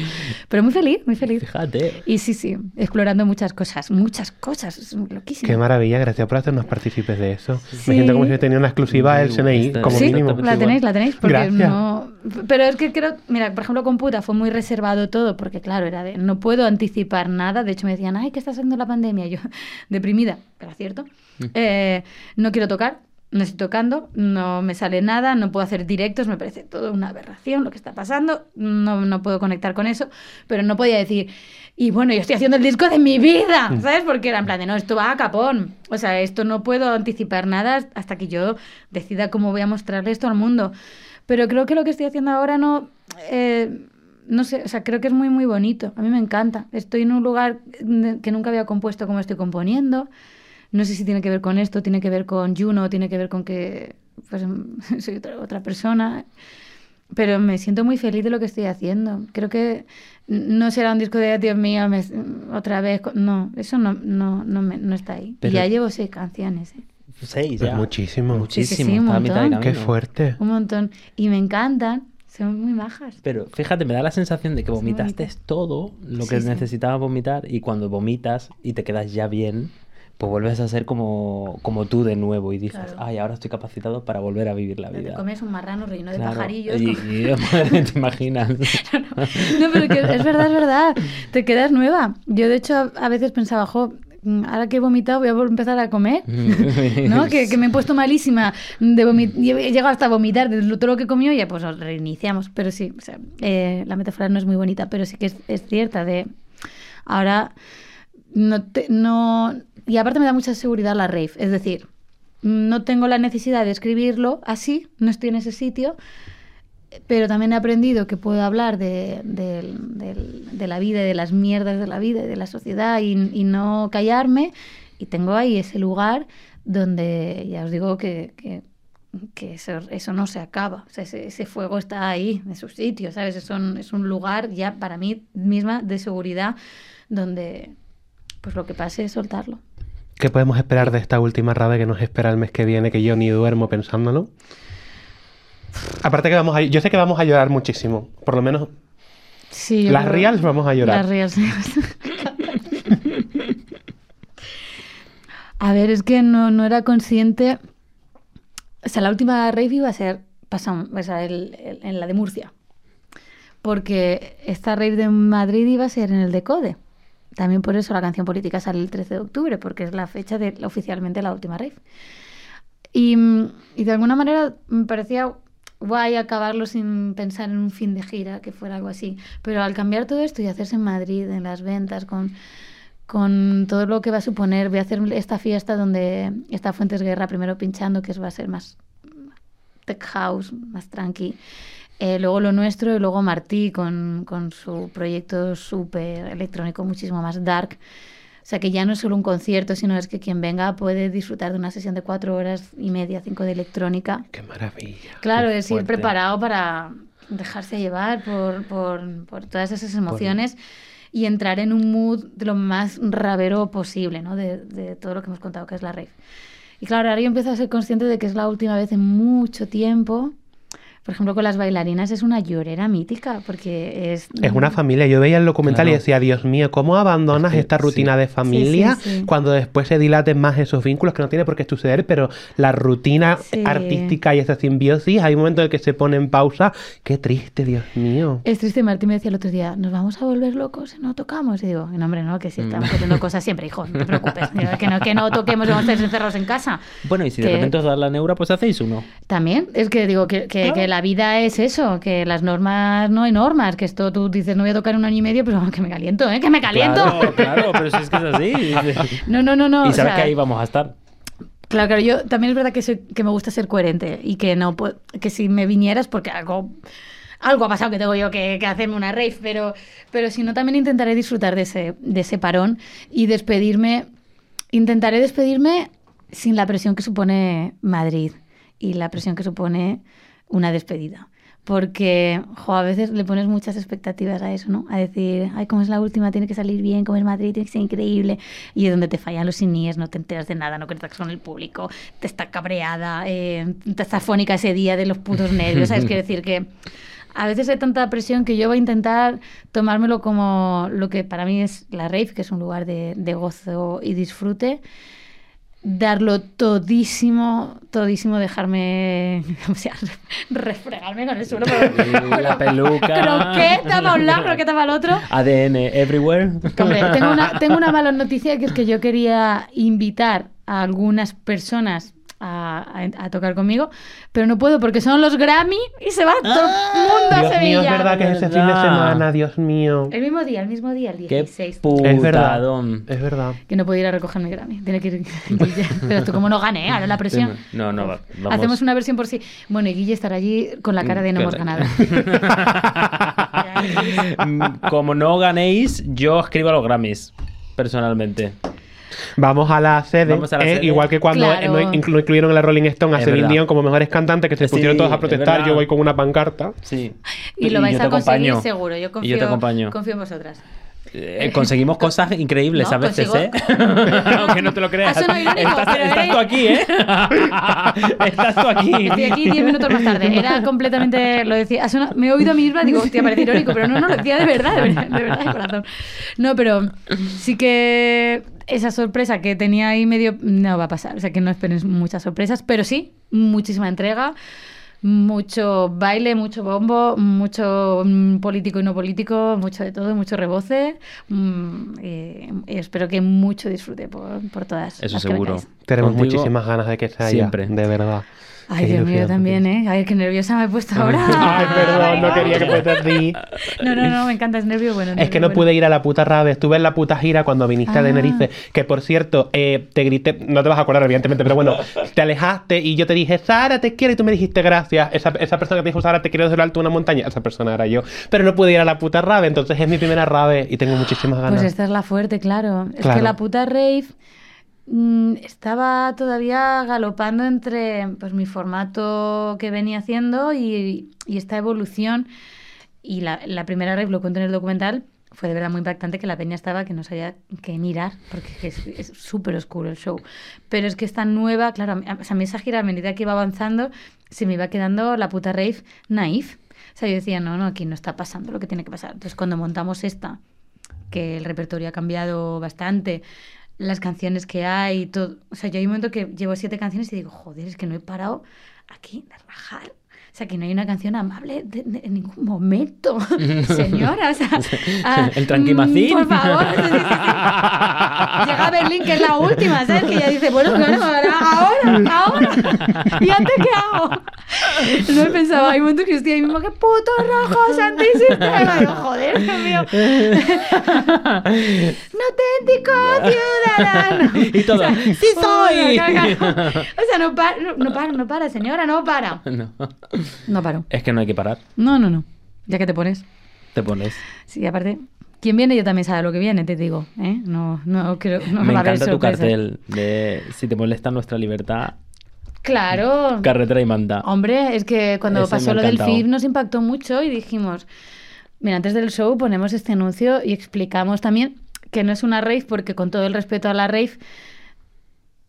Pero muy feliz, muy feliz. Fíjate. Y sí, sí, explorando muchas cosas, muchas cosas. Es loquísimo. Qué maravilla, gracias por hacernos partícipes de eso. Sí. Me siento como si tenido una exclusiva del CNI, como sí, mínimo. la tenéis, la tenéis. Porque Gracias. no... Pero es que creo, mira, por ejemplo, con puta fue muy reservado todo, porque claro, era de no puedo anticipar nada. De hecho, me decían, ay, ¿qué está haciendo la pandemia? Yo, deprimida, era cierto. Eh, no quiero tocar, no estoy tocando, no me sale nada, no puedo hacer directos, me parece todo una aberración lo que está pasando, no, no puedo conectar con eso, pero no podía decir, y bueno, yo estoy haciendo el disco de mi vida, ¿sabes? Porque era en plan de, no, esto va a capón, o sea, esto no puedo anticipar nada hasta que yo decida cómo voy a mostrarle esto al mundo. Pero creo que lo que estoy haciendo ahora no... eh, no sé, o sea, creo que es muy, muy bonito. A mí me encanta. Estoy en un lugar que nunca había compuesto como estoy componiendo. No sé si tiene que ver con esto, tiene que ver con Juno, tiene que ver con que pues, soy otra, otra persona. Pero me siento muy feliz de lo que estoy haciendo. Creo que no será un disco de Dios mío, me- otra vez. No, eso no, no, no, me- no está ahí. Pero- ya llevo seis canciones. ¿eh? Seis Pues ya. muchísimo. Muchísimo. Sí, sí, un montón. Qué fuerte. Un montón. Y me encantan. Son muy majas. Pero fíjate, me da la sensación de que vomitaste todo lo que sí. necesitabas vomitar y cuando vomitas y te quedas ya bien, pues vuelves a ser como, como tú de nuevo y dices, Claro. ay, ahora estoy capacitado para volver a vivir la Te vida. comes un marrano relleno de Claro. pajarillos. Y, con- y- madre, te imaginas. No, pero que es verdad, es verdad. Te quedas nueva. Yo, de hecho, a, veces pensaba, jo, ahora que he vomitado voy a empezar a comer. ¿No? Que, que me he puesto malísima. De he llegado hasta a vomitar de todo lo que he comido y ya pues reiniciamos. Pero sí, o sea, eh, la metáfora no es muy bonita, pero sí que es, es cierta de... Ahora no, te- no... Y aparte me da mucha seguridad la rave. Es decir, no tengo la necesidad de escribirlo así, no estoy en ese sitio, pero también he aprendido que puedo hablar de, de la vida y de las mierdas de la vida y de la sociedad y, no callarme. Y tengo ahí ese lugar donde ya os digo que, que, eso, eso no se acaba. Ese, ese fuego está ahí, en su sitio, ¿sabes? Es un, es un lugar ya para mí misma de seguridad donde pues lo que pase es soltarlo. ¿Qué podemos esperar de esta última rave que nos espera el mes que viene, que yo ni duermo pensándolo? Aparte que vamos a... Yo sé que vamos a llorar muchísimo. Por lo menos Sí, las creo- reals vamos a llorar. Las reals. a ver, es que no, no era consciente. O sea, la última rave iba a ser pasado, o sea, el- el- en la de Murcia. Porque esta rave de Madrid iba a ser en el Decode. También por eso la canción política sale el 13 de octubre, porque es la fecha de oficialmente la última rave. Y, y de alguna manera me parecía guay acabarlo sin pensar en un fin de gira, que fuera algo así. Pero al cambiar todo esto y hacerse en Madrid, en las ventas, con, con todo lo que va a suponer, voy a hacer esta fiesta donde está Fuentes Guerra primero pinchando, que va a ser más tech house, más tranqui. Eh, luego lo nuestro y luego Martí con, con su proyecto súper electrónico, muchísimo más dark. O sea que ya no es solo un concierto, sino es que quien venga puede disfrutar de una sesión de cuatro horas y media, cinco de electrónica. Qué maravilla. Claro, Qué es ir preparado para dejarse llevar por, por, por todas esas emociones y entrar en un mood de lo más ravero posible, ¿no? De, de todo lo que hemos contado que es la rave. Y claro, ahora yo empiezo a ser consciente de que es la última vez en mucho tiempo. Por ejemplo, con las bailarinas es una llorera mítica, porque es... Es una familia. Yo veía el documental y decía, Dios mío, ¿cómo abandonas Es que esta sí. rutina de familia sí, sí. cuando después se dilaten más esos vínculos que no tiene por qué suceder? Pero la rutina Sí. artística y esa simbiosis, hay un momento en el que se pone en pausa. Qué triste, Dios mío. Es triste, Martín me decía el otro día, nos vamos a volver locos si no tocamos. Y digo, no, hombre, no, que si Mm. estamos haciendo cosas siempre, hijo, no te preocupes. Digo, que, no, que no toquemos, vamos a estar encerrados en casa. Bueno, y si de repente os da la neura, pues hacéis uno. También, es que digo que, que- que la vida es eso, que las normas no hay normas, que esto tú dices no voy a tocar un año y medio, pero que me caliento, ¿eh? Que me caliento. Claro, claro, pero si es que es así. No, no, no, no. y o sabes sea, que ahí vamos a estar. Claro, claro, yo también es verdad que, soy- que me gusta ser coherente y que no que si me vinieras porque algo algo ha pasado que tengo yo que, que hacerme una rave, pero pero si no también intentaré disfrutar de ese de ese parón y despedirme intentaré despedirme sin la presión que supone Madrid y la presión que supone una despedida. Porque, jo, a veces le pones muchas expectativas a eso, ¿no? A decir, ay, como es la última, tiene que salir bien, como es Madrid, tiene que ser increíble. Y es donde te fallan los sinies, no te enteras de nada, no conectas con el público, te está cabreada, eh, te estás fónica ese día de los putos nervios, ¿sabes? Quiero decir que a veces hay tanta presión que yo voy a intentar tomármelo como lo que para mí es la rave, que es un lugar de gozo y disfrute darlo todísimo, todísimo, dejarme, o sea, refregarme con el suelo. pero- La peluca. Croqueta para un lado, croqueta para el otro. ADN everywhere. Hombre, tengo una, tengo una mala noticia que es que yo quería invitar a algunas personas a, a- a tocar conmigo, pero no puedo porque son los Grammy y se va todo el mundo a Dios mío, Sevilla. es verdad que es ese fin de semana, Dios mío. El mismo día, el mismo día, el Qué 16. Es verdad. Es verdad. Que no puedo ir a recoger mi Grammy. Tiene que ir Guille. Pero tú como no gané, ahora la presión. No, no, va- vamos. Hacemos una versión por sí. Bueno, y Guille estará allí con la cara de no hemos ganado. Mm, Como no ganéis, yo escribo a los Grammys, personalmente. Vamos a la sede, Vamos a la ¿eh? sede. igual que cuando Claro. no inclu- incluyeron en la Rolling Stone a Celine. Dion como mejores cantantes, que se Sí, pusieron todos a es protestar. Yo voy con una pancarta. Sí. Y lo vais a conseguir acompaño. seguro. Yo confío, Y yo te acompaño. confío en vosotras. Eh, conseguimos cosas increíbles No, a veces, consigo- ¿eh? Aunque no te lo creas. Irónico, estás, pero estás tú aquí, ¿eh? estás tú aquí. Estoy aquí 10 minutos más tarde. Era completamente. Lo decía. sonado- me he oído a mí misma digo, hostia, parece irónico, pero no, no, lo decía de verdad, de verdad, de verdad, de corazón. No, pero sí que esa sorpresa que tenía ahí medio. No va a pasar. O sea, que no esperen muchas sorpresas, pero sí, muchísima entrega. Mucho baile, mucho bombo, mucho mm, político y no político, mucho de todo, mucho reboce. mm, y, y espero que mucho disfrute por, por todas. Eso las seguro. Tenemos Contigo, muchísimas ganas de que sea siempre. de verdad. Ay, Dios mío, también. ¿eh? Ay, qué nerviosa me he puesto ahora. Ay, perdón, no quería que fuese así. No, no, no, me encanta, es nervio bueno. Es que no bueno. pude ir a la puta rave. Estuve en la puta gira cuando viniste a Ah. Tenerife. Que por cierto, eh, te grité, no te vas a acordar, evidentemente, pero bueno, te alejaste y yo te dije, Sara, te quiero. Y tú me dijiste, gracias. Esa, esa persona que te dijo, Sara, te quiero desde lo alto de una montaña, esa persona era yo. Pero no pude ir a la puta rave, entonces es mi primera rave y tengo muchísimas ganas. Pues esta es la fuerte, claro. Es que la puta rave estaba todavía galopando entre pues mi formato que venía haciendo y, esta evolución. Y la, primera rave, lo cuento en el documental, fue de verdad muy impactante que la peña estaba que no sabía qué mirar, porque es súper oscuro el show. Pero es que esta nueva, claro, a mí esa gira a medida que iba avanzando, se me iba quedando la puta rave naif. O sea, yo decía, no, no, aquí no está pasando lo que tiene que pasar. Entonces, cuando montamos esta, que el repertorio ha cambiado bastante, las canciones que hay, todo. O sea, yo hay un momento que llevo siete canciones y digo, joder, es que no he parado aquí de rajar. O O sea, que no hay una canción amable de- de- en ningún momento. Señora, o sea... ah, El tranquimacín. mm, Por favor. sí, sí, sí. Llega a Berlín, que es la última, ¿sabes? Que ya dice, bueno, claro, ahora, ahora, ahora. ¿Y antes qué hago? No he pensado, hay momentos que estoy ahí mismo, que puto rojo. Y yo, joder, Dios mío. Un auténtico ciudadano. Y todo, ¡sí soy! Joder, claro, claro. O sea, no para, no, no para, no para, señora, no para. No. No paro. Es que no hay que parar. No, no, no. Ya que te pones. Te pones. Sí, aparte, quien viene yo también sabe lo que viene, te digo. ¿eh? No, no creo, no Me va a haber encanta tu cartel de si te molesta nuestra libertad, Claro. carretera y manda. Hombre, es que cuando Ese pasó lo del. FIB nos impactó mucho y dijimos, mira, antes del show ponemos este anuncio y explicamos también que no es una rave porque con todo el respeto a la rave,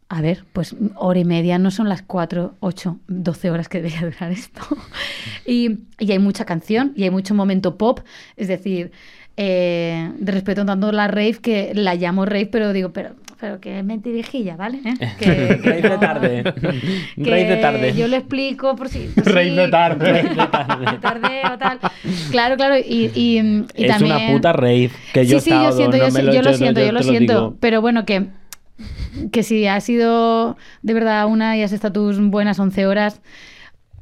a ver, pues hora y media no son las 4, 8, 12 horas que debería durar esto. y, y hay mucha canción y hay mucho momento pop, es decir, eh, de respeto tanto a la rave que la llamo rave, pero digo, pero, pero que es mentirijilla, ¿vale? ¿Eh? Que, que Rave de tarde. que Rave de tarde. Yo lo explico por si. Rave si- de tarde. Rave de tarde. tarde o tal. Claro, claro. Y, y, y es también... una puta rave que yo sí, sí, yo siento, no yo, lo siento, yo lo siento. Pero bueno, que, que si ha sido de verdad una y has estado tus buenas 11 horas,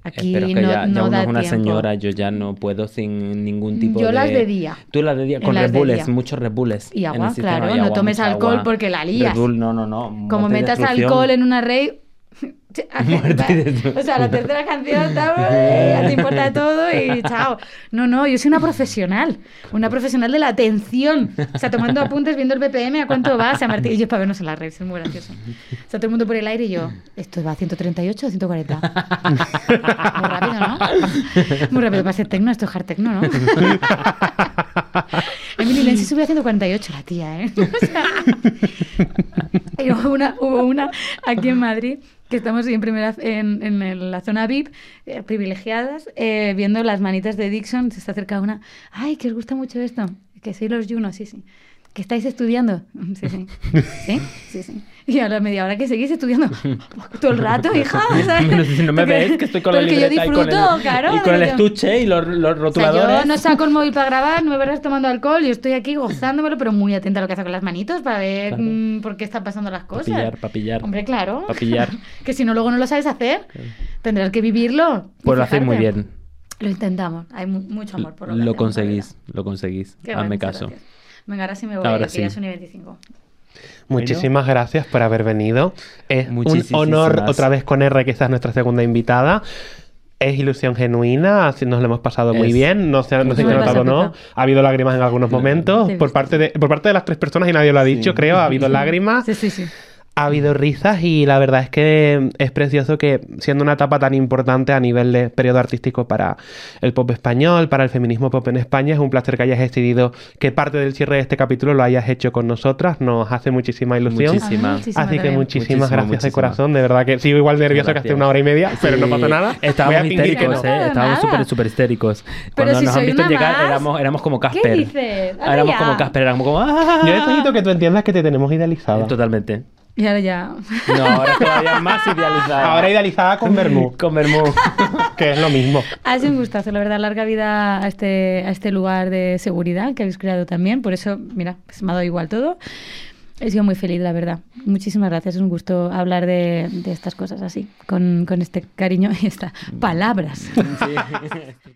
aquí Espero que no, ya, no ya uno da es una tiempo. señora, yo ya no puedo sin ningún tipo Yo de... las de día. Tú las de día, con Red Bulls, muchos Red Bulls. Y agua, claro, no agua, tomes alcohol agua. porque la lías. Red Bull, no, no, no. Como metas alcohol en una rave... O sea, la tercera canción está, ya te importa todo y chao. No, no, yo soy una profesional, una profesional de la atención. O sea, tomando apuntes, viendo el BPM, a cuánto va, o sea, Martín, y yo para vernos en las redes, es muy gracioso. O sea, todo el mundo por el aire y yo, ¿esto va a 138 o 140? Muy rápido, ¿no? Muy rápido para ser tecno, esto es hard tecno, ¿no? Emily Lenzi subió a 148 la tía, ¿eh? O sea, y hubo una, hubo una aquí en Madrid estamos en primera en, en la zona VIP, eh, privilegiadas, eh, viendo las manitas de Dixon. Se está acerca una. Ay, que os gusta mucho esto. Que soy los Juno, sí, sí. ¿Que estáis estudiando? Sí, sí. ¿Sí? Sí, sí. Y a la media hora que seguís estudiando. Todo el rato, hija. ¿sabes? No, si no me Porque- ves, que estoy con la yo libreta y con disfruto, el, claro. y con el estuche y los, los o sea, rotuladores. yo no saco el móvil para grabar, nueve horas tomando alcohol, yo estoy aquí gozándomelo, pero muy atenta a lo que hace con las manitos para ver Claro. mm, por qué están pasando las cosas. pillar, pa' pillar. Hombre, claro. Pa' pillar. que si no, luego no lo sabes hacer, tendrás que vivirlo. Pues lo hacéis muy bien. Lo intentamos, hay mu- mucho amor por lo que Lo hacemos, conseguís, lo conseguís. Hazme Qué caso. gracias. Venga, ahora sí me voy, Ahora que ya son y 25. Muchísimas gracias por haber venido. Es un honor otra vez con R, que esta es nuestra segunda invitada. Es ilusión genuina, así nos lo hemos pasado muy Es. bien, no sé, no sé si Me se ha notado no. Ha habido lágrimas en algunos momentos por parte, de, por parte de las tres personas y nadie lo ha dicho, creo. Ha habido lágrimas, Sí, sí, sí. Ha habido risas y la verdad es que es precioso que siendo una etapa tan importante a nivel de periodo artístico para el pop español, para el feminismo pop en España, es un placer que hayas decidido que parte del cierre de este capítulo lo hayas hecho con nosotras. Nos hace muchísima ilusión. Muchísima. A mí muchísima Así que también. muchísimas Muchísimo, gracias de muchísimo. corazón, de verdad que sigo igual nervioso que hace Gracias. una hora y media, pero no Sí, pasa nada. Estábamos histéricos, no. ¿eh? Estábamos súper, súper histéricos. Pero Cuando si nos han visto llegar, más. éramos, éramos como ¿Qué Casper. dices? Anda Éramos como Casper, éramos como... ¡ah! Yo necesito que tú entiendas que te tenemos idealizada. Totalmente. Y ahora ya. No, ahora todavía más idealizada. Ahora idealizada con Bermú, Con Bermú. que es lo mismo. Ha sido un gustazo, la verdad, larga vida a este, a este lugar de seguridad que habéis creado también. Por eso, mira, pues me ha dado igual todo. He sido muy feliz, la verdad. Muchísimas gracias. Es un gusto hablar de, de estas cosas así, con, con este cariño y estas palabras. Sí.